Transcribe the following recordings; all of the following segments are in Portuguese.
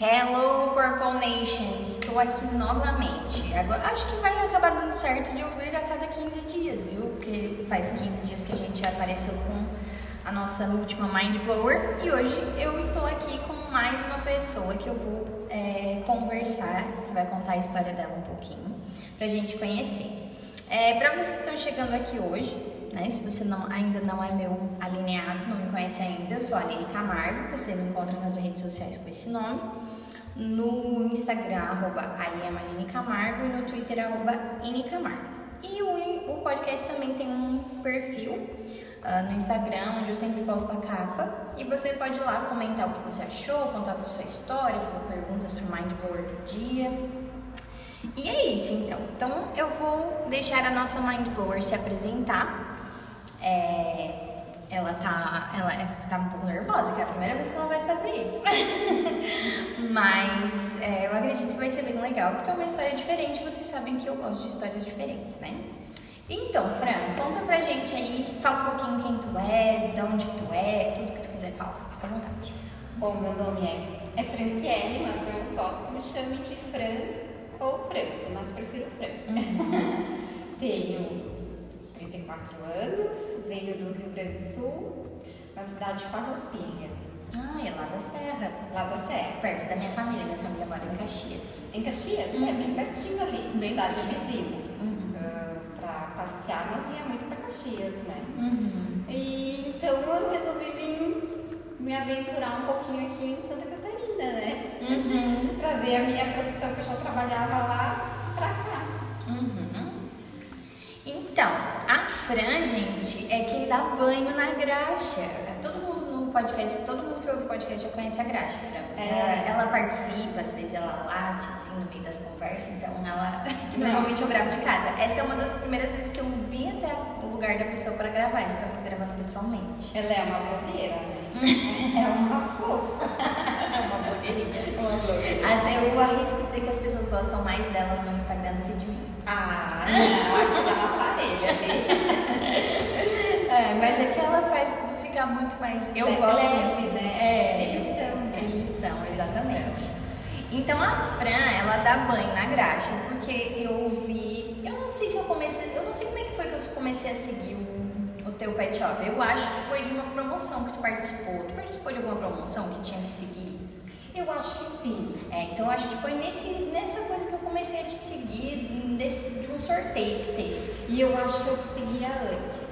Hello Purple Nation, estou aqui novamente. Agora, acho que vai acabar dando certo de ouvir a cada 15 dias, viu? Porque faz 15 dias que a gente apareceu com a nossa última Mind Blower e hoje eu estou aqui com mais uma pessoa que eu vou é, conversar, que vai contar a história dela um pouquinho, pra gente conhecer. É, para vocês que estão chegando aqui hoje, né? Se você não, ainda não é meu alinhado, não me conhece ainda, eu sou a Aline Camargo, você me encontra nas redes sociais com esse nome. No Instagram, arroba Camargo e no Twitter, arroba Camargo. E o, o podcast também tem um perfil uh, no Instagram, onde eu sempre posto a capa. E você pode ir lá comentar o que você achou, contar a sua história, fazer perguntas para o do dia. E é isso então. Então eu vou deixar a nossa Mind Blower se apresentar é, ela tá, ela é, tá um pouco nervosa, que é a primeira vez que ela vai fazer isso. Mas é, eu acredito que vai ser bem legal, porque é uma história diferente. Vocês sabem que eu gosto de histórias diferentes, né? Então, Fran, conta pra gente aí, fala um pouquinho quem tu é, de onde que tu é, tudo que tu quiser falar. Fica à vontade. Bom, meu nome é, é Franciele, mas eu gosto que me chame de Fran ou França, mas prefiro Fran. Uhum. Tenho 34 anos, venho do Rio Grande do Sul, na cidade de Farroupilha. Ah, é lá da Serra. Lá da Serra. Perto da minha família. Minha família mora em Caxias. Em Caxias? Uhum. É bem pertinho ali, bem cidade vizinha. Uhum. Uh, pra passear, nós ia muito pra Caxias, né? Uhum. E, então eu resolvi vir me aventurar um pouquinho aqui em Santa Catarina, né? Uhum. Trazer a minha profissão que eu já trabalhava lá Fran, gente, é quem dá banho na graxa. Todo mundo no podcast, todo mundo que ouve o podcast já conhece a graxa, Fran. É. Ela, participa, às vezes ela late, assim, no meio das conversas, então ela. que normalmente eu gravo de casa. Essa é uma das primeiras vezes que eu vim até o lugar da pessoa para gravar. Estamos gravando pessoalmente. Ela é uma blogueira, né? é uma fofa. é uma blogueirinha. Uma blogueirinha. Assim, eu arrisco dizer que as pessoas gostam mais dela no Instagram do que de mim. Ah, não, acho que dá uma parelha ali. é, mas é que ela faz tudo ficar muito mais. Eu leve, gosto. Leve, né? É, eles são. Né? Eles são, exatamente. Então a Fran, ela dá banho na graxa, porque eu vi. Eu não sei se eu comecei. Eu não sei como é que foi que eu comecei a seguir o, o teu pet shop. Eu acho que foi de uma promoção que tu participou. Tu participou de alguma promoção que tinha que seguir? Eu acho que sim. É, então acho que foi nesse, nessa coisa que eu comecei a te seguir, desse, de um sorteio que teve. E eu acho que eu te seguia antes.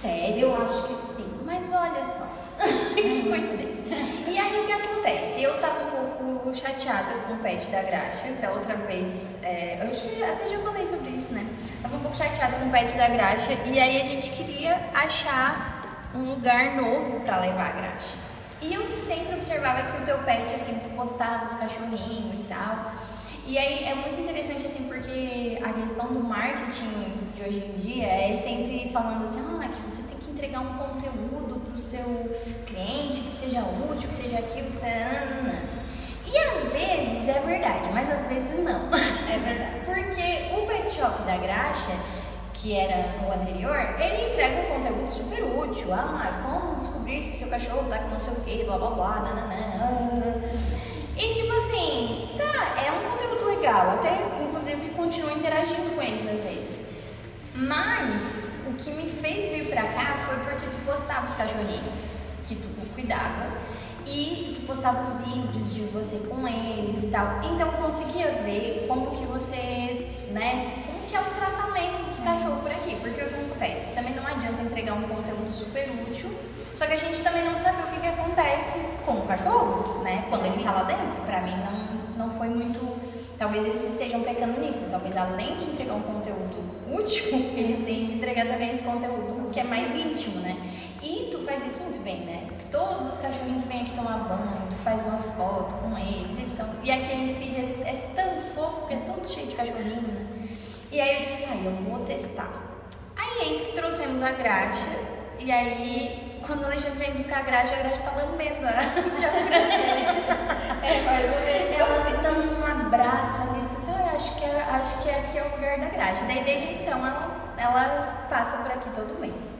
Sério? Eu acho que sim. Mas olha só, que coincidência. E aí o que acontece? Eu tava um pouco chateada com o pet da Graxa, da outra vez, é, eu até já falei sobre isso, né? Tava um pouco chateada com o pet da Graxa e aí a gente queria achar um lugar novo para levar a Graxa. E eu sempre observava que o teu pet, assim, tu postava os cachorrinhos e tal. E aí é muito interessante, assim, porque a questão do marketing de hoje em dia é sempre falando assim, ah, que você tem que entregar um conteúdo pro seu cliente que seja útil, que seja aquilo, que... E às vezes é verdade, mas às vezes não. É verdade. porque o pet shop da Graxa que era no anterior, ele entrega um conteúdo super útil. Ah, como descobrir se o seu cachorro tá com não sei o que, blá blá blá, nananã. E tipo assim, tá, é um conteúdo legal, até inclusive continuo interagindo com eles às vezes. Mas o que me fez vir pra cá foi porque tu postava os cachorrinhos que tu cuidava e tu postava os vídeos de você com eles e tal. Então eu conseguia ver como que você, né, que é o tratamento dos cachorros por aqui. Porque o que acontece? Também não adianta entregar um conteúdo super útil, só que a gente também não sabe o que, que acontece com o cachorro, né? Quando ele tá lá dentro. Pra mim não, não foi muito. Talvez eles estejam pecando nisso. Talvez além de entregar um conteúdo útil, eles tenham que entregar também esse conteúdo que é mais íntimo, né? E tu faz isso muito bem, né? Porque todos os cachorrinhos que vêm aqui tomar banho, tu faz uma foto com eles, eles são. E aquele feed é, é tão fofo, porque é todo cheio de cachorrinho, né? E aí eu disse, ah, eu vou testar. Aí eis que trouxemos a graxa, e aí quando a Alexandre veio buscar a graxa, a graxa tá lambendo a É, mas ela se dá um abraço ali, disse assim, ah, acho que, é, acho que aqui é o lugar da graxa. Daí desde então ela, ela passa por aqui todo mês.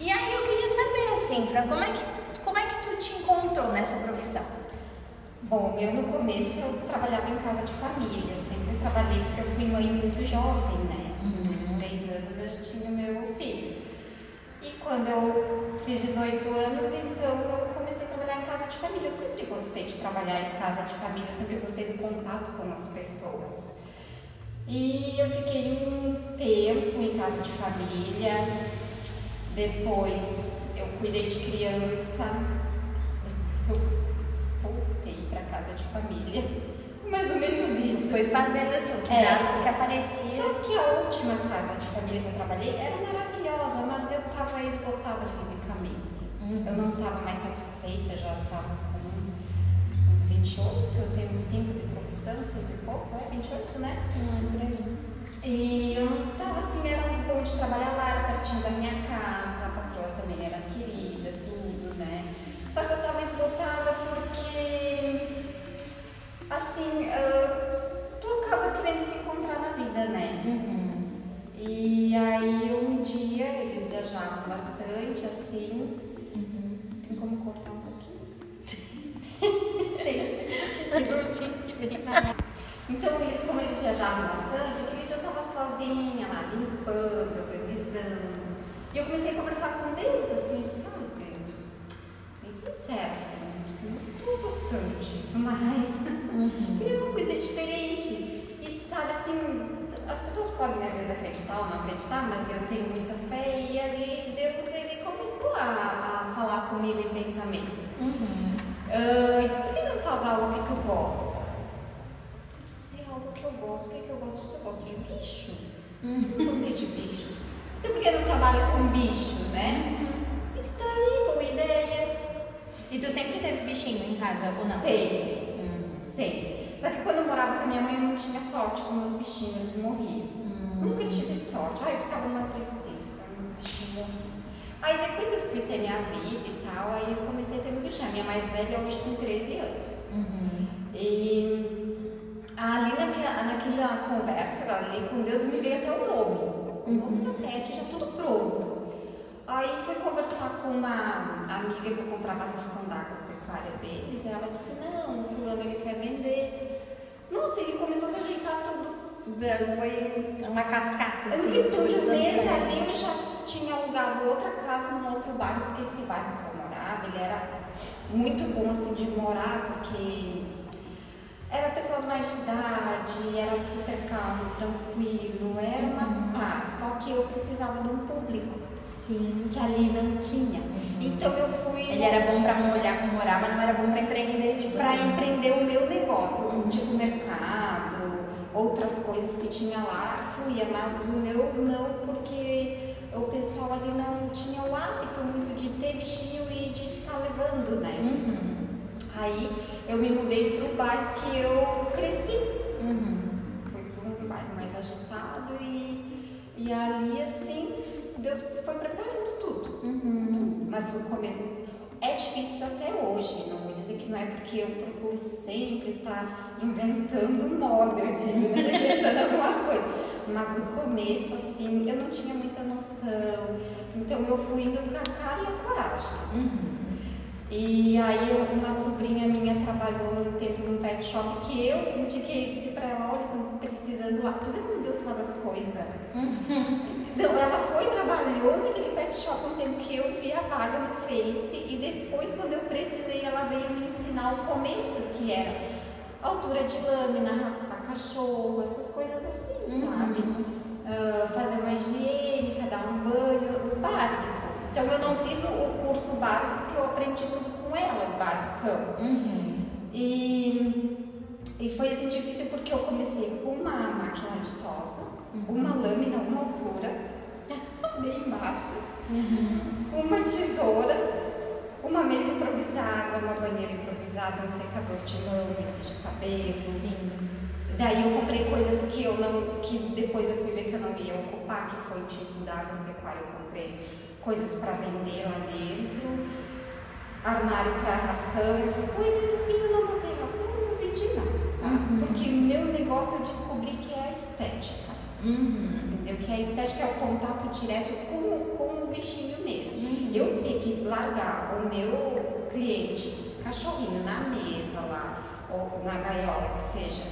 E aí eu queria saber assim, Fran, como é que, como é que tu te encontrou nessa profissão? Bom, eu no começo eu trabalhava em casa de família, sempre trabalhei porque eu fui mãe muito jovem, né? Com uhum. 16 anos eu já tinha meu filho. Quando eu fiz 18 anos, então eu comecei a trabalhar em casa de família. Eu sempre gostei de trabalhar em casa de família, eu sempre gostei do contato com as pessoas. E eu fiquei um tempo em casa de família, depois eu cuidei de criança, depois eu voltei para casa de família. Mais ou menos isso. Foi fazendo assim, o que, é. dava, o que aparecia. Só que a última casa de família que eu trabalhei era maravilhosa, mas estava esgotada fisicamente. Uhum. Eu não estava mais satisfeita, já estava com uns 28, eu tenho 5 de profissão, 5 e pouco, é 28, né? Não por aí. E eu não estava assim, era bom de trabalhar lá, era pertinho da minha casa, a patroa também era querida, tudo, né? Só que eu estava esgotada porque, assim, uh, tu acaba querendo se encontrar na vida, né? Uhum. E aí um dia eles viajavam bastante, assim. Uhum. Tem como cortar um pouquinho? Tem. Então, viajavam bastante, aquele dia eu estava sozinha lá, limpando, organizando. E eu comecei a conversar com Deus, assim, sabe, Deus? Bem sincera, assim, não estou gostando disso mais. Uhum. Queria uma coisa diferente. E, sabe, assim, as pessoas podem às vezes acreditar ou não acreditar, mas eu tenho muita fé e ali Deus, ele começou a, a falar comigo em pensamento. Uhum. Uh, disse, por que não faz algo que tu gosta? Eu disse, é algo que eu gosto. O que, é que eu gosto disso? Eu gosto de bicho. Eu gostei de bicho. Então por que não trabalha com bicho, né? Uhum. Isso daí, boa ideia. E tu sempre teve bichinho em casa ou não? Sempre. Hum. Sempre. Só que quando eu morava com a minha mãe, eu não tinha sorte com meus bichinhos, eles morriam. Hum. Nunca tive sorte. Ai, eu ficava numa tristeza, meu bichinho morria. Aí depois eu fui ter minha vida e tal, aí eu comecei a ter meus bichinhos. A minha mais velha hoje tem 13 anos. Uhum. E naquela conversa ali com Deus me veio até o nome. O nome da pet, já tudo pronto. Aí fui conversar com uma amiga que eu comprava a ração da agropecuária deles, e ela disse, não, o fulano ele quer vender. Nossa, ele começou a se ajeitar tudo. Foi uma cascata, assim. Em questão de tipo, um mês ali eu já tinha alugado outra casa no outro bairro, porque esse bairro que eu morava, ele era muito bom assim de morar, porque era pessoas mais de idade, era super calmo, tranquilo, era uma paz. Só que eu precisava de um público, Sim. que ali não tinha. Então eu fui Ele era bom pra molhar, morar, mas não era bom pra empreender, tipo para assim. empreender o meu negócio, tipo mercado, outras coisas que tinha lá, fluía, mas o meu não, porque o pessoal ali não tinha o hábito muito de ter bichinho e de ficar levando, né? Uhum. Aí eu me mudei para o bairro que eu cresci. Uhum. Fui para um bairro mais agitado e, e ali assim Deus foi preparando tudo. Uhum. Mas o começo é difícil até hoje. Não vou dizer que não é porque eu procuro sempre estar inventando moda, eu digo, né? inventando alguma coisa. Mas o começo, assim, eu não tinha muita noção. Então eu fui indo com a cara e a coragem. Uhum. E aí uma sobrinha minha trabalhou num tempo num pet shop que eu indiquei, disse pra ela, olha, estão precisando lá. Tu vê como Deus faz as coisas? Então ela foi, trabalhou naquele pet shop um tempo que eu vi a vaga no Face e depois quando eu precisei ela veio me ensinar o começo, que era altura de lâmina, raspar cachorro, essas coisas assim, sabe? Ah, fazer uma higiênica, dar um banho, o básico. Então eu não fiz o, o curso básico porque eu aprendi tudo com ela, Uhum. E, e foi assim difícil porque eu comecei com uma máquina de tosa, uma lâmina, uma altura, bem baixa, uma tesoura, uma mesa improvisada, uma banheira improvisada, um secador de mão, esse de cabelo. Sim. Daí eu comprei coisas que eu não, que depois eu fui ver que eu não ia ocupar, que foi tipo da agropecuária, eu comprei coisas para vender lá dentro, armário para ração, essas coisas, e no fim eu não botei ração, eu não vendi nada, tá? Uhum. Porque o meu negócio eu descobri que é a estética, Uhum. entendeu? Que a estética é o contato direto com, o- com o bichinho mesmo. Uhum. Eu ter que largar o meu cliente, cachorrinho, na mesa lá, ou na gaiola, que seja,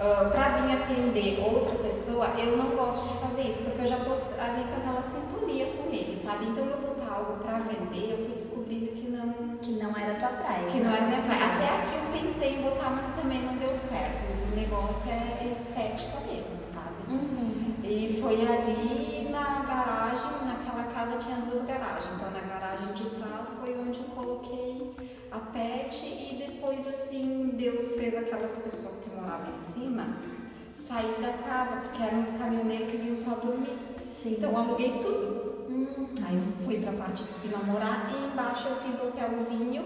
uh, para vir atender outra pessoa, eu não gosto de fazer isso, porque eu já estou ali com aquela sintonia com ele, sabe? Então eu botar algo para vender, eu fui descobrindo que não. Que não era tua praia. Que não era minha praia. Até aqui eu pensei em botar, mas também não deu certo. O negócio é estética mesmo, sabe? Uhum. E foi ali na garagem, naquela casa tinha duas garagens. Então na garagem de trás foi onde eu coloquei a pet e depois assim Deus fez aquelas pessoas que moravam em cima sair da casa, porque eram os caminhoneiros que vinham só dormir. Sim. Então eu aluguei tudo. Hum. Aí eu fui pra parte de cima morar e embaixo eu fiz hotelzinho,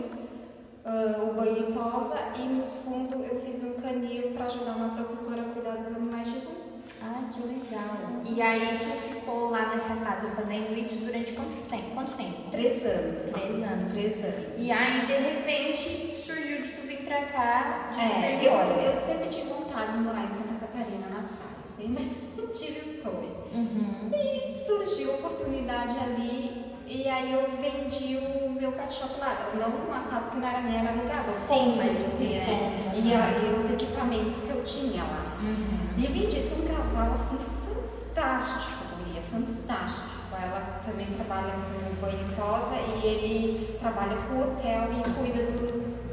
uh, o banho e tosa e nos fundos eu fiz um canil para ajudar uma protetora a cuidar dos animais de rua. Ah, que legal. E aí tu ficou lá nessa casa fazendo isso durante quanto tempo? Quanto tempo? Três anos. Três anos. Três anos. E aí, de repente, surgiu de tu vir pra cá de É, eu, eu sempre tive vontade de morar em Santa Catarina, na. Sempre tive o sonho. Uhum. E surgiu a oportunidade ali. E aí eu vendi o meu pet shop lá. Não uma casa que não era minha, era alugada. Sim, mas assim, sim, né? E aí os equipamentos que eu tinha lá. Uhum. E vendi para um casal assim fantástico, guria, fantástico. Ela também trabalha com banho e tosa e ele trabalha com o hotel e cuida dos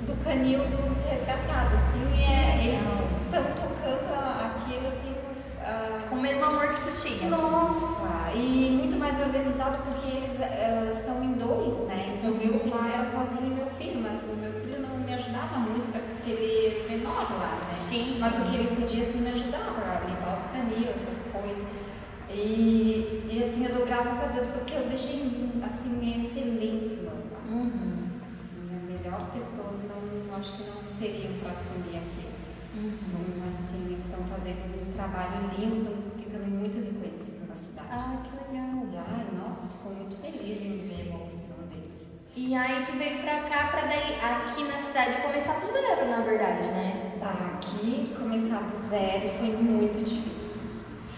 do canil dos resgatados. Assim, é, eles estão tocando a- assim. Ah, Com o mesmo amor que tu tinha. assim. nossa, e muito mais organizado porque eles eh, são em dois, né? Então eu lá era sozinha e meu filho, mas o meu filho não me ajudava muito, até porque ele é menor lá, né? Sim, Mas sim. o que ele podia assim me ajudava limpar os canil, essas coisas. E, e assim eu dou graças a Deus porque eu deixei assim excelentes mano. lá. Uhum. Assim, a melhor pessoas não acho que não teriam para assumir aquilo. Uhum. Então, assim, eles estão fazendo um trabalho lindo, estão ficando muito reconhecidos na cidade. Ah, que legal. E, ai, nossa, ficou muito feliz em ver a evolução deles. E aí tu veio pra cá pra daí, aqui na cidade, começar do zero, na verdade, né? Tá, aqui começar do zero foi muito difícil.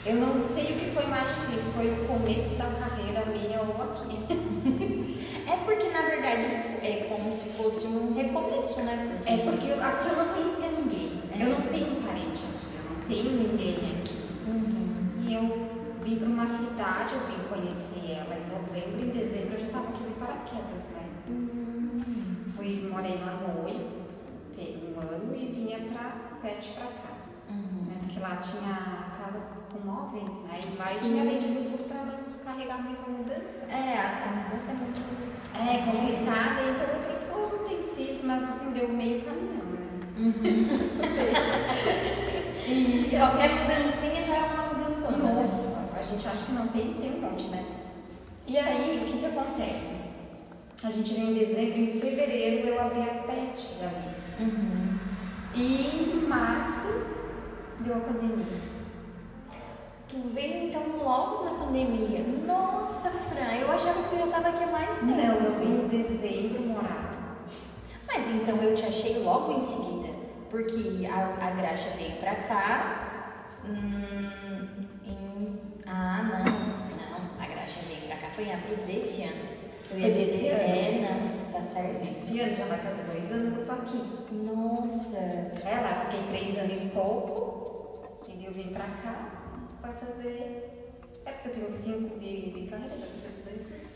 Eu não sei o que foi mais difícil, foi o começo da carreira minha ou aqui. É porque, na verdade, é como se fosse um recomeço, né? É porque aqui eu não conhecia. Eu não tenho parente aqui, eu não tenho ninguém aqui. Uhum. E eu vim para uma cidade, eu vim conhecer ela em novembro, em dezembro eu já estava aqui de paraquedas, né? Uhum. Fui, morei no Arroio, tem um ano e vinha pra Pet pra cá. Uhum. Né? Porque lá tinha casas com móveis, né? E lá eu tinha vendido tudo para não carregar muito a mudança. É, a mudança é muito. É complicada, então eu trouxe os utensílios, mas assim deu meio caminhão, né? E Qualquer mudancinha já é uma mudança. Nossa, a gente acha que não tem, tem um monte, né? E aí, o que que acontece? A gente veio em dezembro, em fevereiro eu abri a PET ali. Uhum. E em março deu a pandemia. Tu veio então logo na pandemia. Nossa, Fran, eu achava que tu já tava aqui há mais tempo. Não, eu vim em dezembro morar. Mas então eu te achei logo em seguida. Porque a, a Graxa veio pra cá. hum, em- ah, não, não. A Graxa veio pra cá foi em abril desse ano. Eu ia Foi desse dizer, ano? É, não, tá certo. Esse ano já vai fazer dois anos que eu tô aqui. Nossa. É, lá fiquei três anos e pouco. E eu vim pra cá. Vai fazer. É porque eu tenho cinco de, de carreira, já vou fazer dois anos.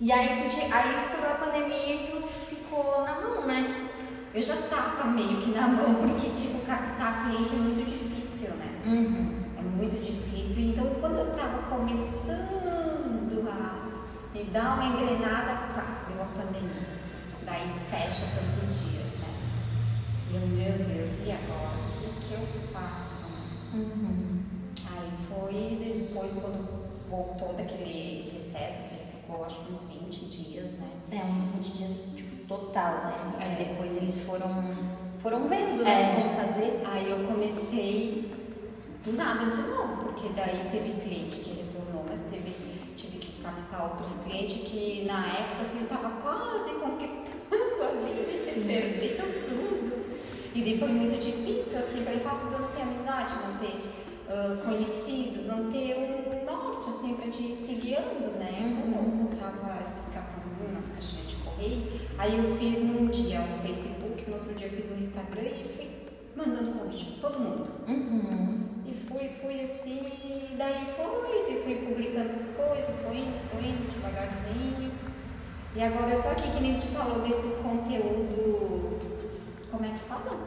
E aí, tu, aí estourou a pandemia e tu ficou na mão, né? Eu já tava meio que na mão, porque, tipo, captar cliente é muito difícil, né? Uhum. É muito difícil. Então, quando eu tava começando a me dar uma engrenada, pá, deu a pandemia. Daí fecha tantos dias, né? E eu, meu Deus, e agora? O que, que eu faço? né? Uhum. Aí foi depois, quando voltou daquele recesso, que ficou acho que uns 20 dias, né? É, uns 20 dias, total, né? Aí É. depois eles foram, foram vendo, né? É. Como fazer. Aí eu comecei do nada de novo, porque daí teve cliente que retornou, mas teve, tive que captar outros clientes que na época assim, eu tava quase conquistando ali, se perdeu tudo. E daí foi muito difícil, assim, pelo fato de eu não ter amizade, não ter ah, conhecidos, não ter um norte, assim, pra te ir guiando, né? Uhum. Como eu botava esses cartãozinhos nas caixinhas de correio, aí eu fiz num dia um Facebook no outro dia fiz no Instagram e fui mandando convite pra todo mundo. Uhum. E fui, fui assim, e daí foi, e fui publicando as coisas, fui indo, fui indo devagarzinho. E agora eu tô aqui, que nem tu falou desses conteúdos. Como é que fala?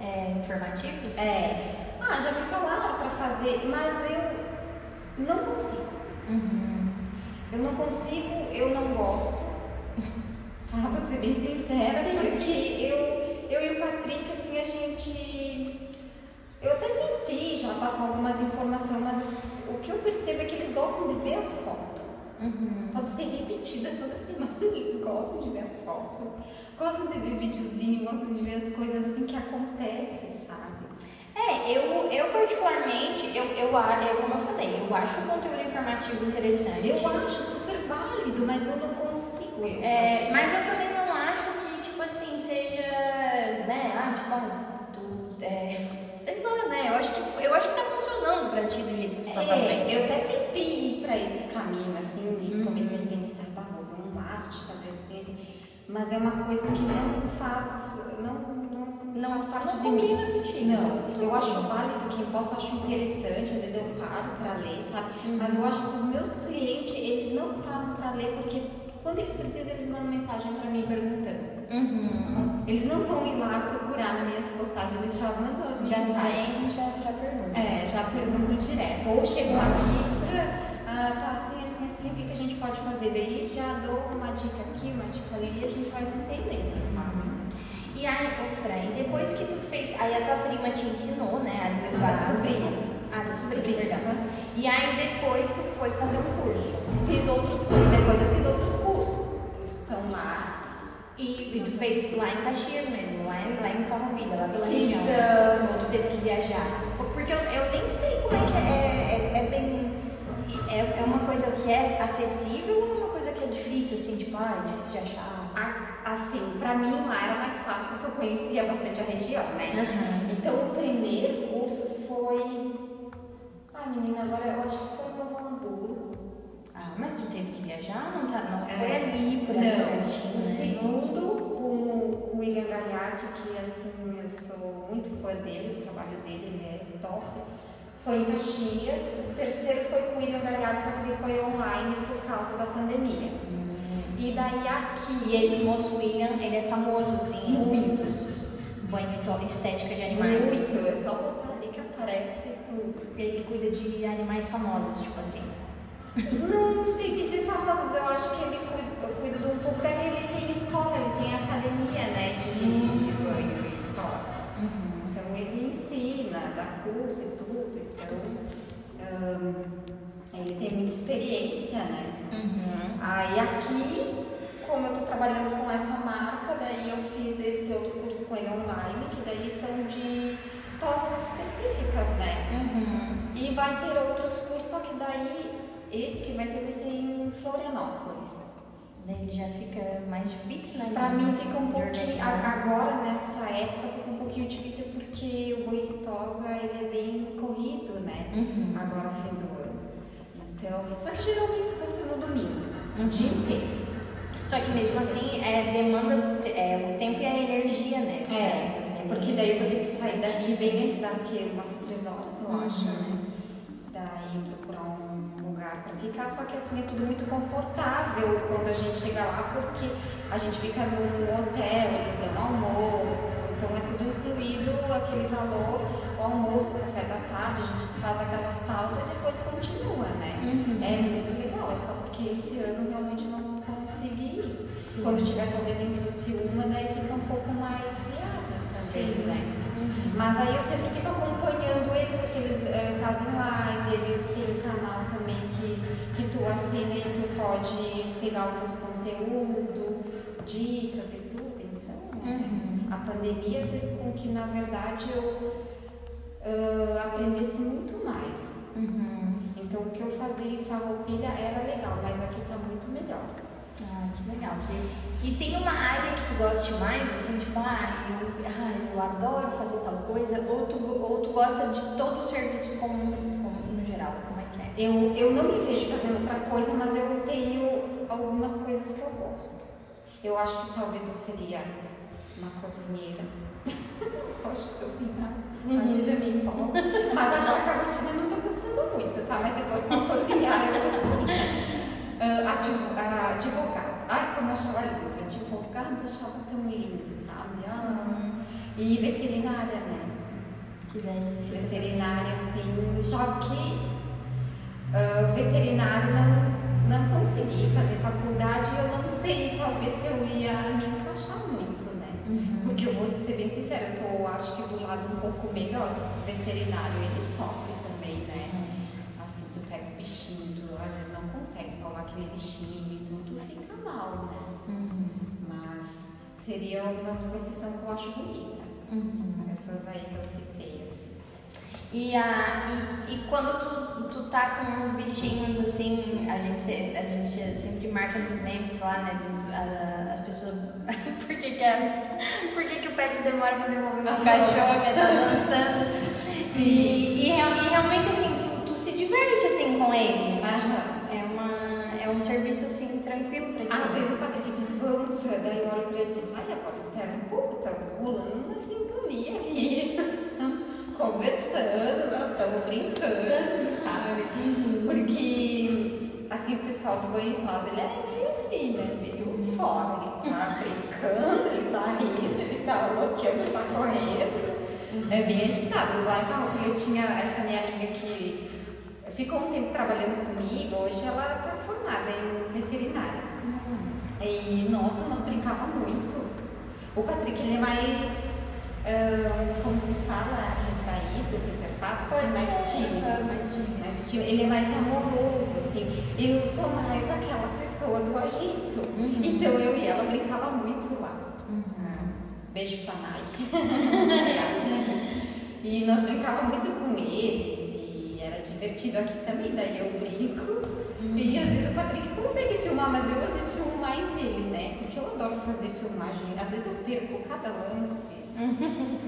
É, informativos? É. Ah, já me falaram pra fazer, mas eu não consigo. Uhum. Eu não consigo, eu não gosto. Tá? Vou ser bem sincera, Sim, porque eu, eu e o Patrick, assim, a gente. Eu até tentei já passar algumas informações, mas o, o que eu percebo é que eles gostam de ver as fotos. Uhum. Pode ser repetida toda semana, eles gostam de ver as fotos. Gostam de ver videozinho, gostam de ver as coisas assim que acontecem, sabe? É, eu, eu particularmente, eu, eu, a- é como eu falei, eu acho o conteúdo informativo interessante. Eu acho super válido, mas eu não consigo. É, mas eu também não acho que, tipo assim, seja, né, ah, tipo, tu, é, sei lá, né, eu acho que, eu acho que tá funcionando pra ti do jeito que tu tá É, fazendo. eu até tentei ir pra esse caminho, assim, e Uhum. comecei a pensar, bah, vou ver um marketing, fazer assim, assim, mas é uma coisa que não faz, não, não, Não, faz parte não de mim. contigo. Não, eu acho válido, quem posso, acho interessante, às vezes eu paro pra ler, sabe? Uhum. Mas eu acho que os meus clientes, eles não param pra ler, porque quando eles precisam, eles mandam mensagem pra mim perguntando. Uhum. Eles não vão ir lá procurar nas minhas postagens, eles já mandam Já mensagem. já, já pergunta. É, já perguntam direto. Ou chegam aqui, Fran, ah, tá assim, assim, assim, o que, que a gente pode fazer? Daí já dou uma dica aqui, uma dica ali e a gente vai se entendendo, sabe? E aí, ô Fran, e depois que tu fez, aí a tua prima te ensinou, né, a A base. sobrinha. Ah, tua Sobrinha. perdão. E aí depois tu foi fazer um curso. Fiz outros cursos, depois eu fiz outros cursos. Lá. E, e tu fez lá em Caxias mesmo, lá em, lá em Farroupilha, lá pela Fiz, região. ah, Ou tu teve que viajar. Porque eu, eu nem sei como é que é. É, é bem. É, é uma coisa que é acessível ou é uma coisa que é difícil, assim, tipo, ah, é difícil de achar? A- Assim, pra mim lá era mais fácil porque eu conhecia bastante a região, né? Uhum. Então o primeiro curso foi. Ai, menina, agora eu acho que foi em Novo Hamburgo. Ah, mas tu teve que viajar? Não, tá, não foi É. ali, por ali, Não, pertinho, o né? segundo com, com o William Gagliardi, que assim, eu sou muito fã dele, o trabalho dele ele é top. Foi em Caxias. O terceiro foi com o William Gagliardi, só que ele foi online por causa da pandemia. E daí aqui. E esse moço William, ele é famoso, assim, muitos banho estética de animais. assim. Muito, é só botar ali que aparece tudo. Ele cuida de animais famosos, tipo assim. Não, não sei te dizer famosos, eu acho que ele cuida, um pouco, porque ele tem escola, ele tem academia, né, de, de banho e tosa. Então ele ensina, dá curso e tudo, então ahn, ele tem muita experiência, né. Uhum. Aí aqui, como eu estou trabalhando com essa marca, daí eu fiz esse outro curso com ele online, que daí são de tosas específicas, né. Uhum. E vai ter outros cursos, só que daí esse que vai ter vai ser em Florianópolis. Daí já fica mais difícil, né? Pra mim fica um pouquinho, agora nessa época fica um pouquinho difícil porque o Boitosa ele é bem corrido, né? Uhum. Agora fim do ano. Então, só que geralmente é no domingo, Uhum. o dia inteiro. Só que mesmo assim, é, demanda é, o tempo e a energia, né? É, porque daí eu vou ter que sair daqui bem antes daqui umas três horas, eu Uhum. acho, né? Daí procurar um lugar pra ficar, só que assim é tudo muito confortável quando a gente chega lá, porque a gente fica num hotel, eles dão almoço, então é tudo incluído aquele valor, o almoço, o café da tarde, a gente faz aquelas pausas e depois continua, né? Uhum. É muito legal, é só porque esse ano realmente não ir. Sim. Quando tiver talvez em Criciúma, daí fica um pouco mais viável também, Sim. né? Uhum. Mas aí eu sempre fico acompanhando eles, porque eles eh, fazem live, eles têm um canal também que, que tu assina e tu pode pegar alguns conteúdos, dicas e tudo. Então, Uhum. a pandemia fez com que, na verdade, eu ah, aprendesse muito mais. Uhum. Então, o que eu fazia em Farroupilha era legal, mas aqui tá muito melhor. Ah, que legal. E tem uma área que tu goste mais, assim, tipo, ah, eu, ah, eu adoro fazer tal coisa, ou tu, ou tu gosta de todo o serviço como, como no geral, como é que é? Eu, eu não me vejo fazendo outra coisa, mas eu tenho algumas coisas que eu gosto. Eu acho que talvez eu seria uma cozinheira. eu gosto de cozinhar. Uhum. Vezes eu me empolgo. Mas agora com a rotina eu não tô gostando muito, tá? Mas se fosse só cozinhar, eu gostaria. Uh, adv advogado. Ai, como eu achava lindo. Advogado achava tão lindo, sabe? Ah, uhum. E veterinária, né? Que delícia. Veterinária, sim. Só que uh, veterinário não não consegui fazer faculdade, eu não sei, talvez eu ia me encaixar muito, né? Uhum. Porque eu vou ser bem sincera, eu tô, acho que do lado um pouco melhor, o veterinário ele sofre também, né? Uhum. Assim, tu pega o bichinho, tu às vezes não consegue salvar aquele bichinho, então tu fica mal, né? Uhum. Mas seria uma profissão que eu acho bonita. Uhum. Essas aí que eu citei, assim. E, a, e, e quando tu, tu tá com uns bichinhos assim, a gente, a gente sempre marca nos memes lá, né? Dos, a, as pessoas. por que, que, a, por que, que o pet demora pra devolver meu cachorro que tá dançando? E, e, e, realmente assim, tu, tu se diverte assim com eles. É, uma, é um serviço assim tranquilo pra ti. Às vezes o Patrick diz, vamos, daí eu olho pra ele e digo, ai, agora espera um pouco, tá rolando uma sintonia aqui. conversando, nós estamos brincando, sabe? Porque, assim, o pessoal do banho tosa, ele é meio assim, né? Meio fora, ele tá brincando, ele tá rindo, ele tá loteando, ele tá correndo. É bem agitado. Lá em Carro eu tinha essa minha amiga que ficou um tempo trabalhando comigo, hoje ela tá formada em veterinária. Uhum. E, nossa, nós brincávamos muito. O Patrick, ele é mais, uh, como se fala, retraído, reservado, assim, mais tímido. mais tímido. Mais tímido. Ele é mais amoroso, assim. Eu sou mais aquela pessoa do agito. Uhum. Então eu e ela brincava muito lá. Uhum. Beijo pra Nai. e nós brincávamos muito com eles e era divertido aqui também, daí eu brinco. Uhum. E às vezes o Patrick consegue filmar, mas eu às vezes filmo mais ele, né? Porque eu adoro fazer filmagem. Às vezes eu perco cada lance.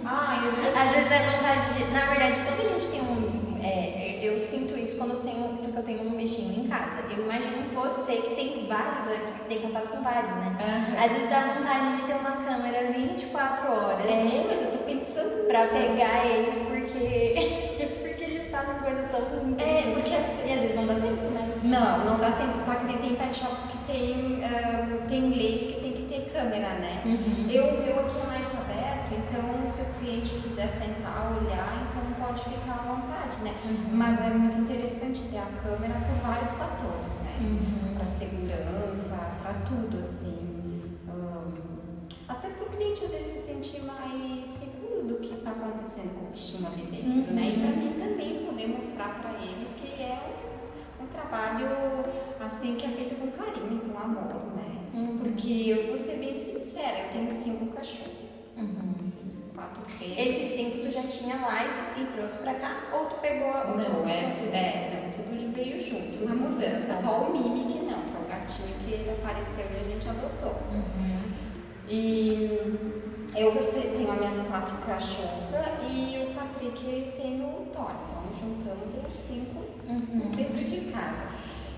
Ah, às vezes dá vontade de. Na verdade, quando a gente tem um. É, eu sinto isso quando eu tenho, porque eu tenho um bichinho em casa. Eu imagino você que tem vários aqui, tem contato com vários, né? Uhum. Às vezes dá vontade de ter uma câmera 24 horas. É, mas eu tô pensando pra pegar eles, porque. porque eles fazem coisa tão. É, porque assim, às vezes não dá tempo, né? Não, não dá tempo. Só que tem pet shops que tem, uh, tem leis que tem que ter câmera, né? Uhum. Eu, eu aqui é mais então se o cliente quiser sentar, olhar, então pode ficar à vontade, né? Uhum. Mas é muito interessante ter a câmera por vários fatores, né? Uhum. Para segurança, para tudo, assim. Um, até para o cliente às vezes se sentir mais seguro do que está acontecendo com o bichinho ali dentro, uhum. né? E para mim também poder mostrar para eles que é um, um, trabalho assim que é feito com carinho, com amor, né? Uhum. Porque eu vou ser bem sincera, eu tenho cinco cachorros. Uhum. Quatro. Esses cinco tu já tinha lá e, e trouxe pra cá? Ou tu pegou a Não, é, é, não, tudo veio junto na mudança. Só o Mimi que não, que é o gatinho que ele apareceu e a gente adotou. Uhum. E eu você, tenho as minhas quatro cachorras e o Patrick tem o Tony. Então juntando os cinco uhum. dentro de casa.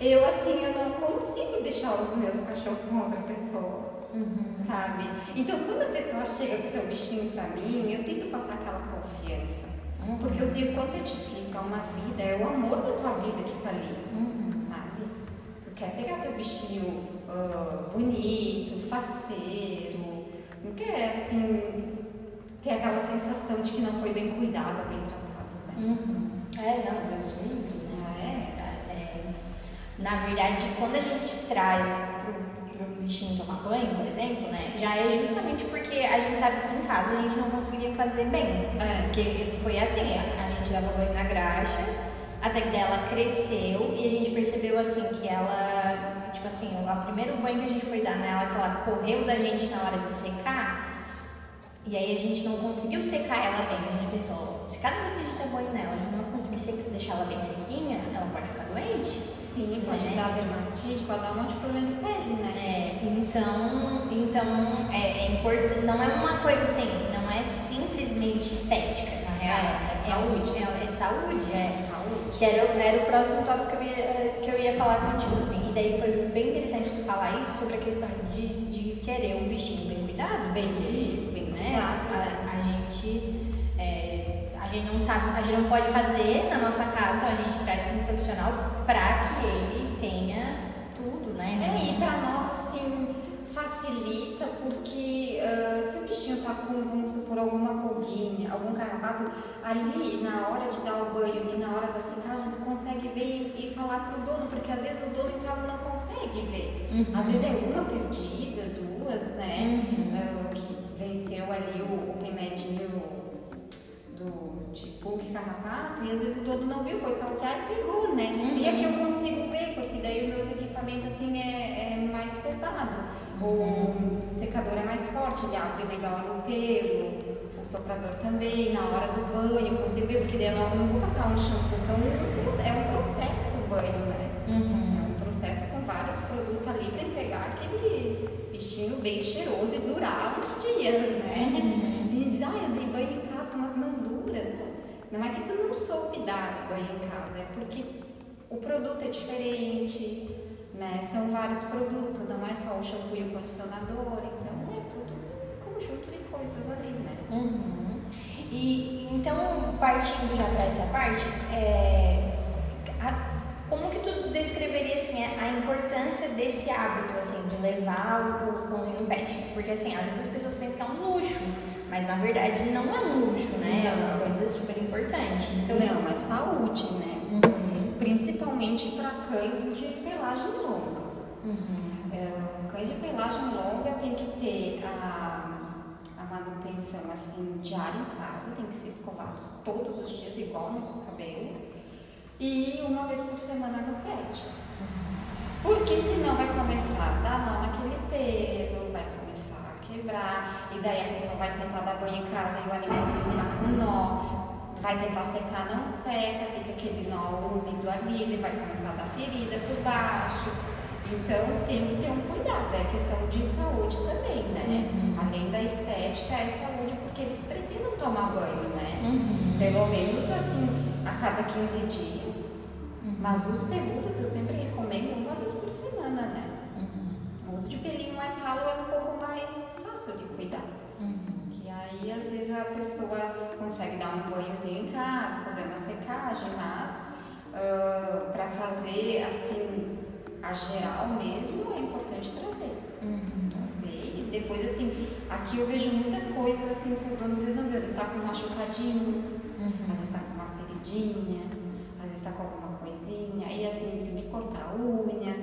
Eu assim, eu não consigo deixar os meus cachorros com outra pessoa. Uhum. Sabe? Então, quando a pessoa chega com seu bichinho pra mim, eu tento passar aquela confiança. Uhum. Porque eu sei o quanto é difícil, é uma vida, é o amor da tua vida que tá ali. Uhum. Sabe? Tu quer pegar teu bichinho uh, bonito, faceiro, não quer assim ter aquela sensação de que não foi bem cuidado, bem tratado, né? Uhum. É, não, Deus me livre, né? É. é. Na verdade, quando a gente traz pro para o bichinho tomar banho, por exemplo, né? Já é justamente porque a gente sabe que em casa a gente não conseguiria fazer bem. É. Porque foi assim, a gente dava banho na graxa, até que ela cresceu e a gente percebeu assim que ela, tipo assim, o primeiro banho que a gente foi dar nela, que ela correu da gente na hora de secar, e aí a gente não conseguiu secar ela bem. A gente pensou, se cada vez que a gente der banho nela, a gente não conseguir deixar ela bem sequinha, ela pode ficar doente. Sim, pode né? dar dermatite, pode dar um monte de problema de pele, né? É, então, então é, é importante, não é uma coisa assim, não é simplesmente estética, na real. É, é saúde. É, é, saúde, é. Saúde. Que era, era o próximo tópico que eu ia, que eu ia falar contigo, assim. E daí foi bem interessante tu falar isso sobre a questão de, de querer um bichinho bem cuidado, bem, bem né? A, a gente. A gente não sabe, a gente não pode fazer na nossa casa, então a gente traz para um profissional para que ele tenha tudo, né? É, e para nós, assim, facilita porque uh, se o bichinho tá com, vamos supor, alguma pulguinha, algum carrapato, ali na hora de dar o banho e na hora da secagem, tu consegue ver e, e falar pro dono, porque às vezes o dono em casa não consegue ver. Uhum. Às vezes é uma perdida, duas, né? Uhum. Uh, que venceu ali o, de pulga e carrapato, e às vezes o dono não viu, foi passear e pegou, né? Uhum. E aqui eu consigo ver, porque daí os meus equipamentos assim é, é mais pesado. O secador é mais forte, ele abre melhor o pelo, o soprador também, na hora do banho, eu consigo ver, porque daí eu não, não vou passar um shampoo, são, é um processo o banho, né? Uhum. É um processo com vários produtos ali para entregar aquele bichinho bem cheiroso e durar uns dias, né? Uhum. E diz, ah, eu dei banho em casa, mas não dura. Não é que tu não soube dar banho em casa, é porque o produto é diferente, né? São vários produtos, não é só o shampoo e o condicionador, então é tudo um conjunto de coisas ali, né? Uhum. E então, partindo já para essa parte, é, a, como que tu descreveria assim a importância desse hábito assim de levar o cãozinho no pet? Porque assim, às vezes as pessoas pensam que é um luxo, mas na verdade não é um luxo, né? É uma coisa super importante. Então, não, é saúde, né? Uhum. Principalmente para cães de pelagem longa. Uhum. É, cães de pelagem longa tem que ter a, a manutenção assim diária em casa, tem que ser escovados todos os dias igual nosso cabelo e uma vez por semana no pet. Uhum. Porque senão vai começar a dar nó naquele pelo, vai quebrar, e daí a pessoa vai tentar dar banho em casa e o animalzinho tá com nó, vai tentar secar, não seca, fica aquele nó úmido ali, ele vai começar a dar ferida por baixo. Então tem que ter um cuidado, é questão de saúde também, né? Uhum. Além da estética, é saúde porque eles precisam tomar banho, né? Uhum. Pelo menos assim, a cada 15 dias. Uhum. Mas os peludos eu sempre recomendo uma vez por semana, né? Uhum. O uso de pelinho mais ralo é um pouco mais fácil de cuidar. Uhum. Que aí às vezes a pessoa consegue dar um banhozinho em casa, fazer uma secagem, mas uh, para fazer assim a geral mesmo, é importante trazer. Uhum. Trazer. E depois, assim, aqui eu vejo muita coisa assim que o dono às vezes não vê. Às vezes está com um machucadinho, uhum. às vezes está com uma feridinha, às vezes está com alguma coisinha. E assim, tem que cortar a unha,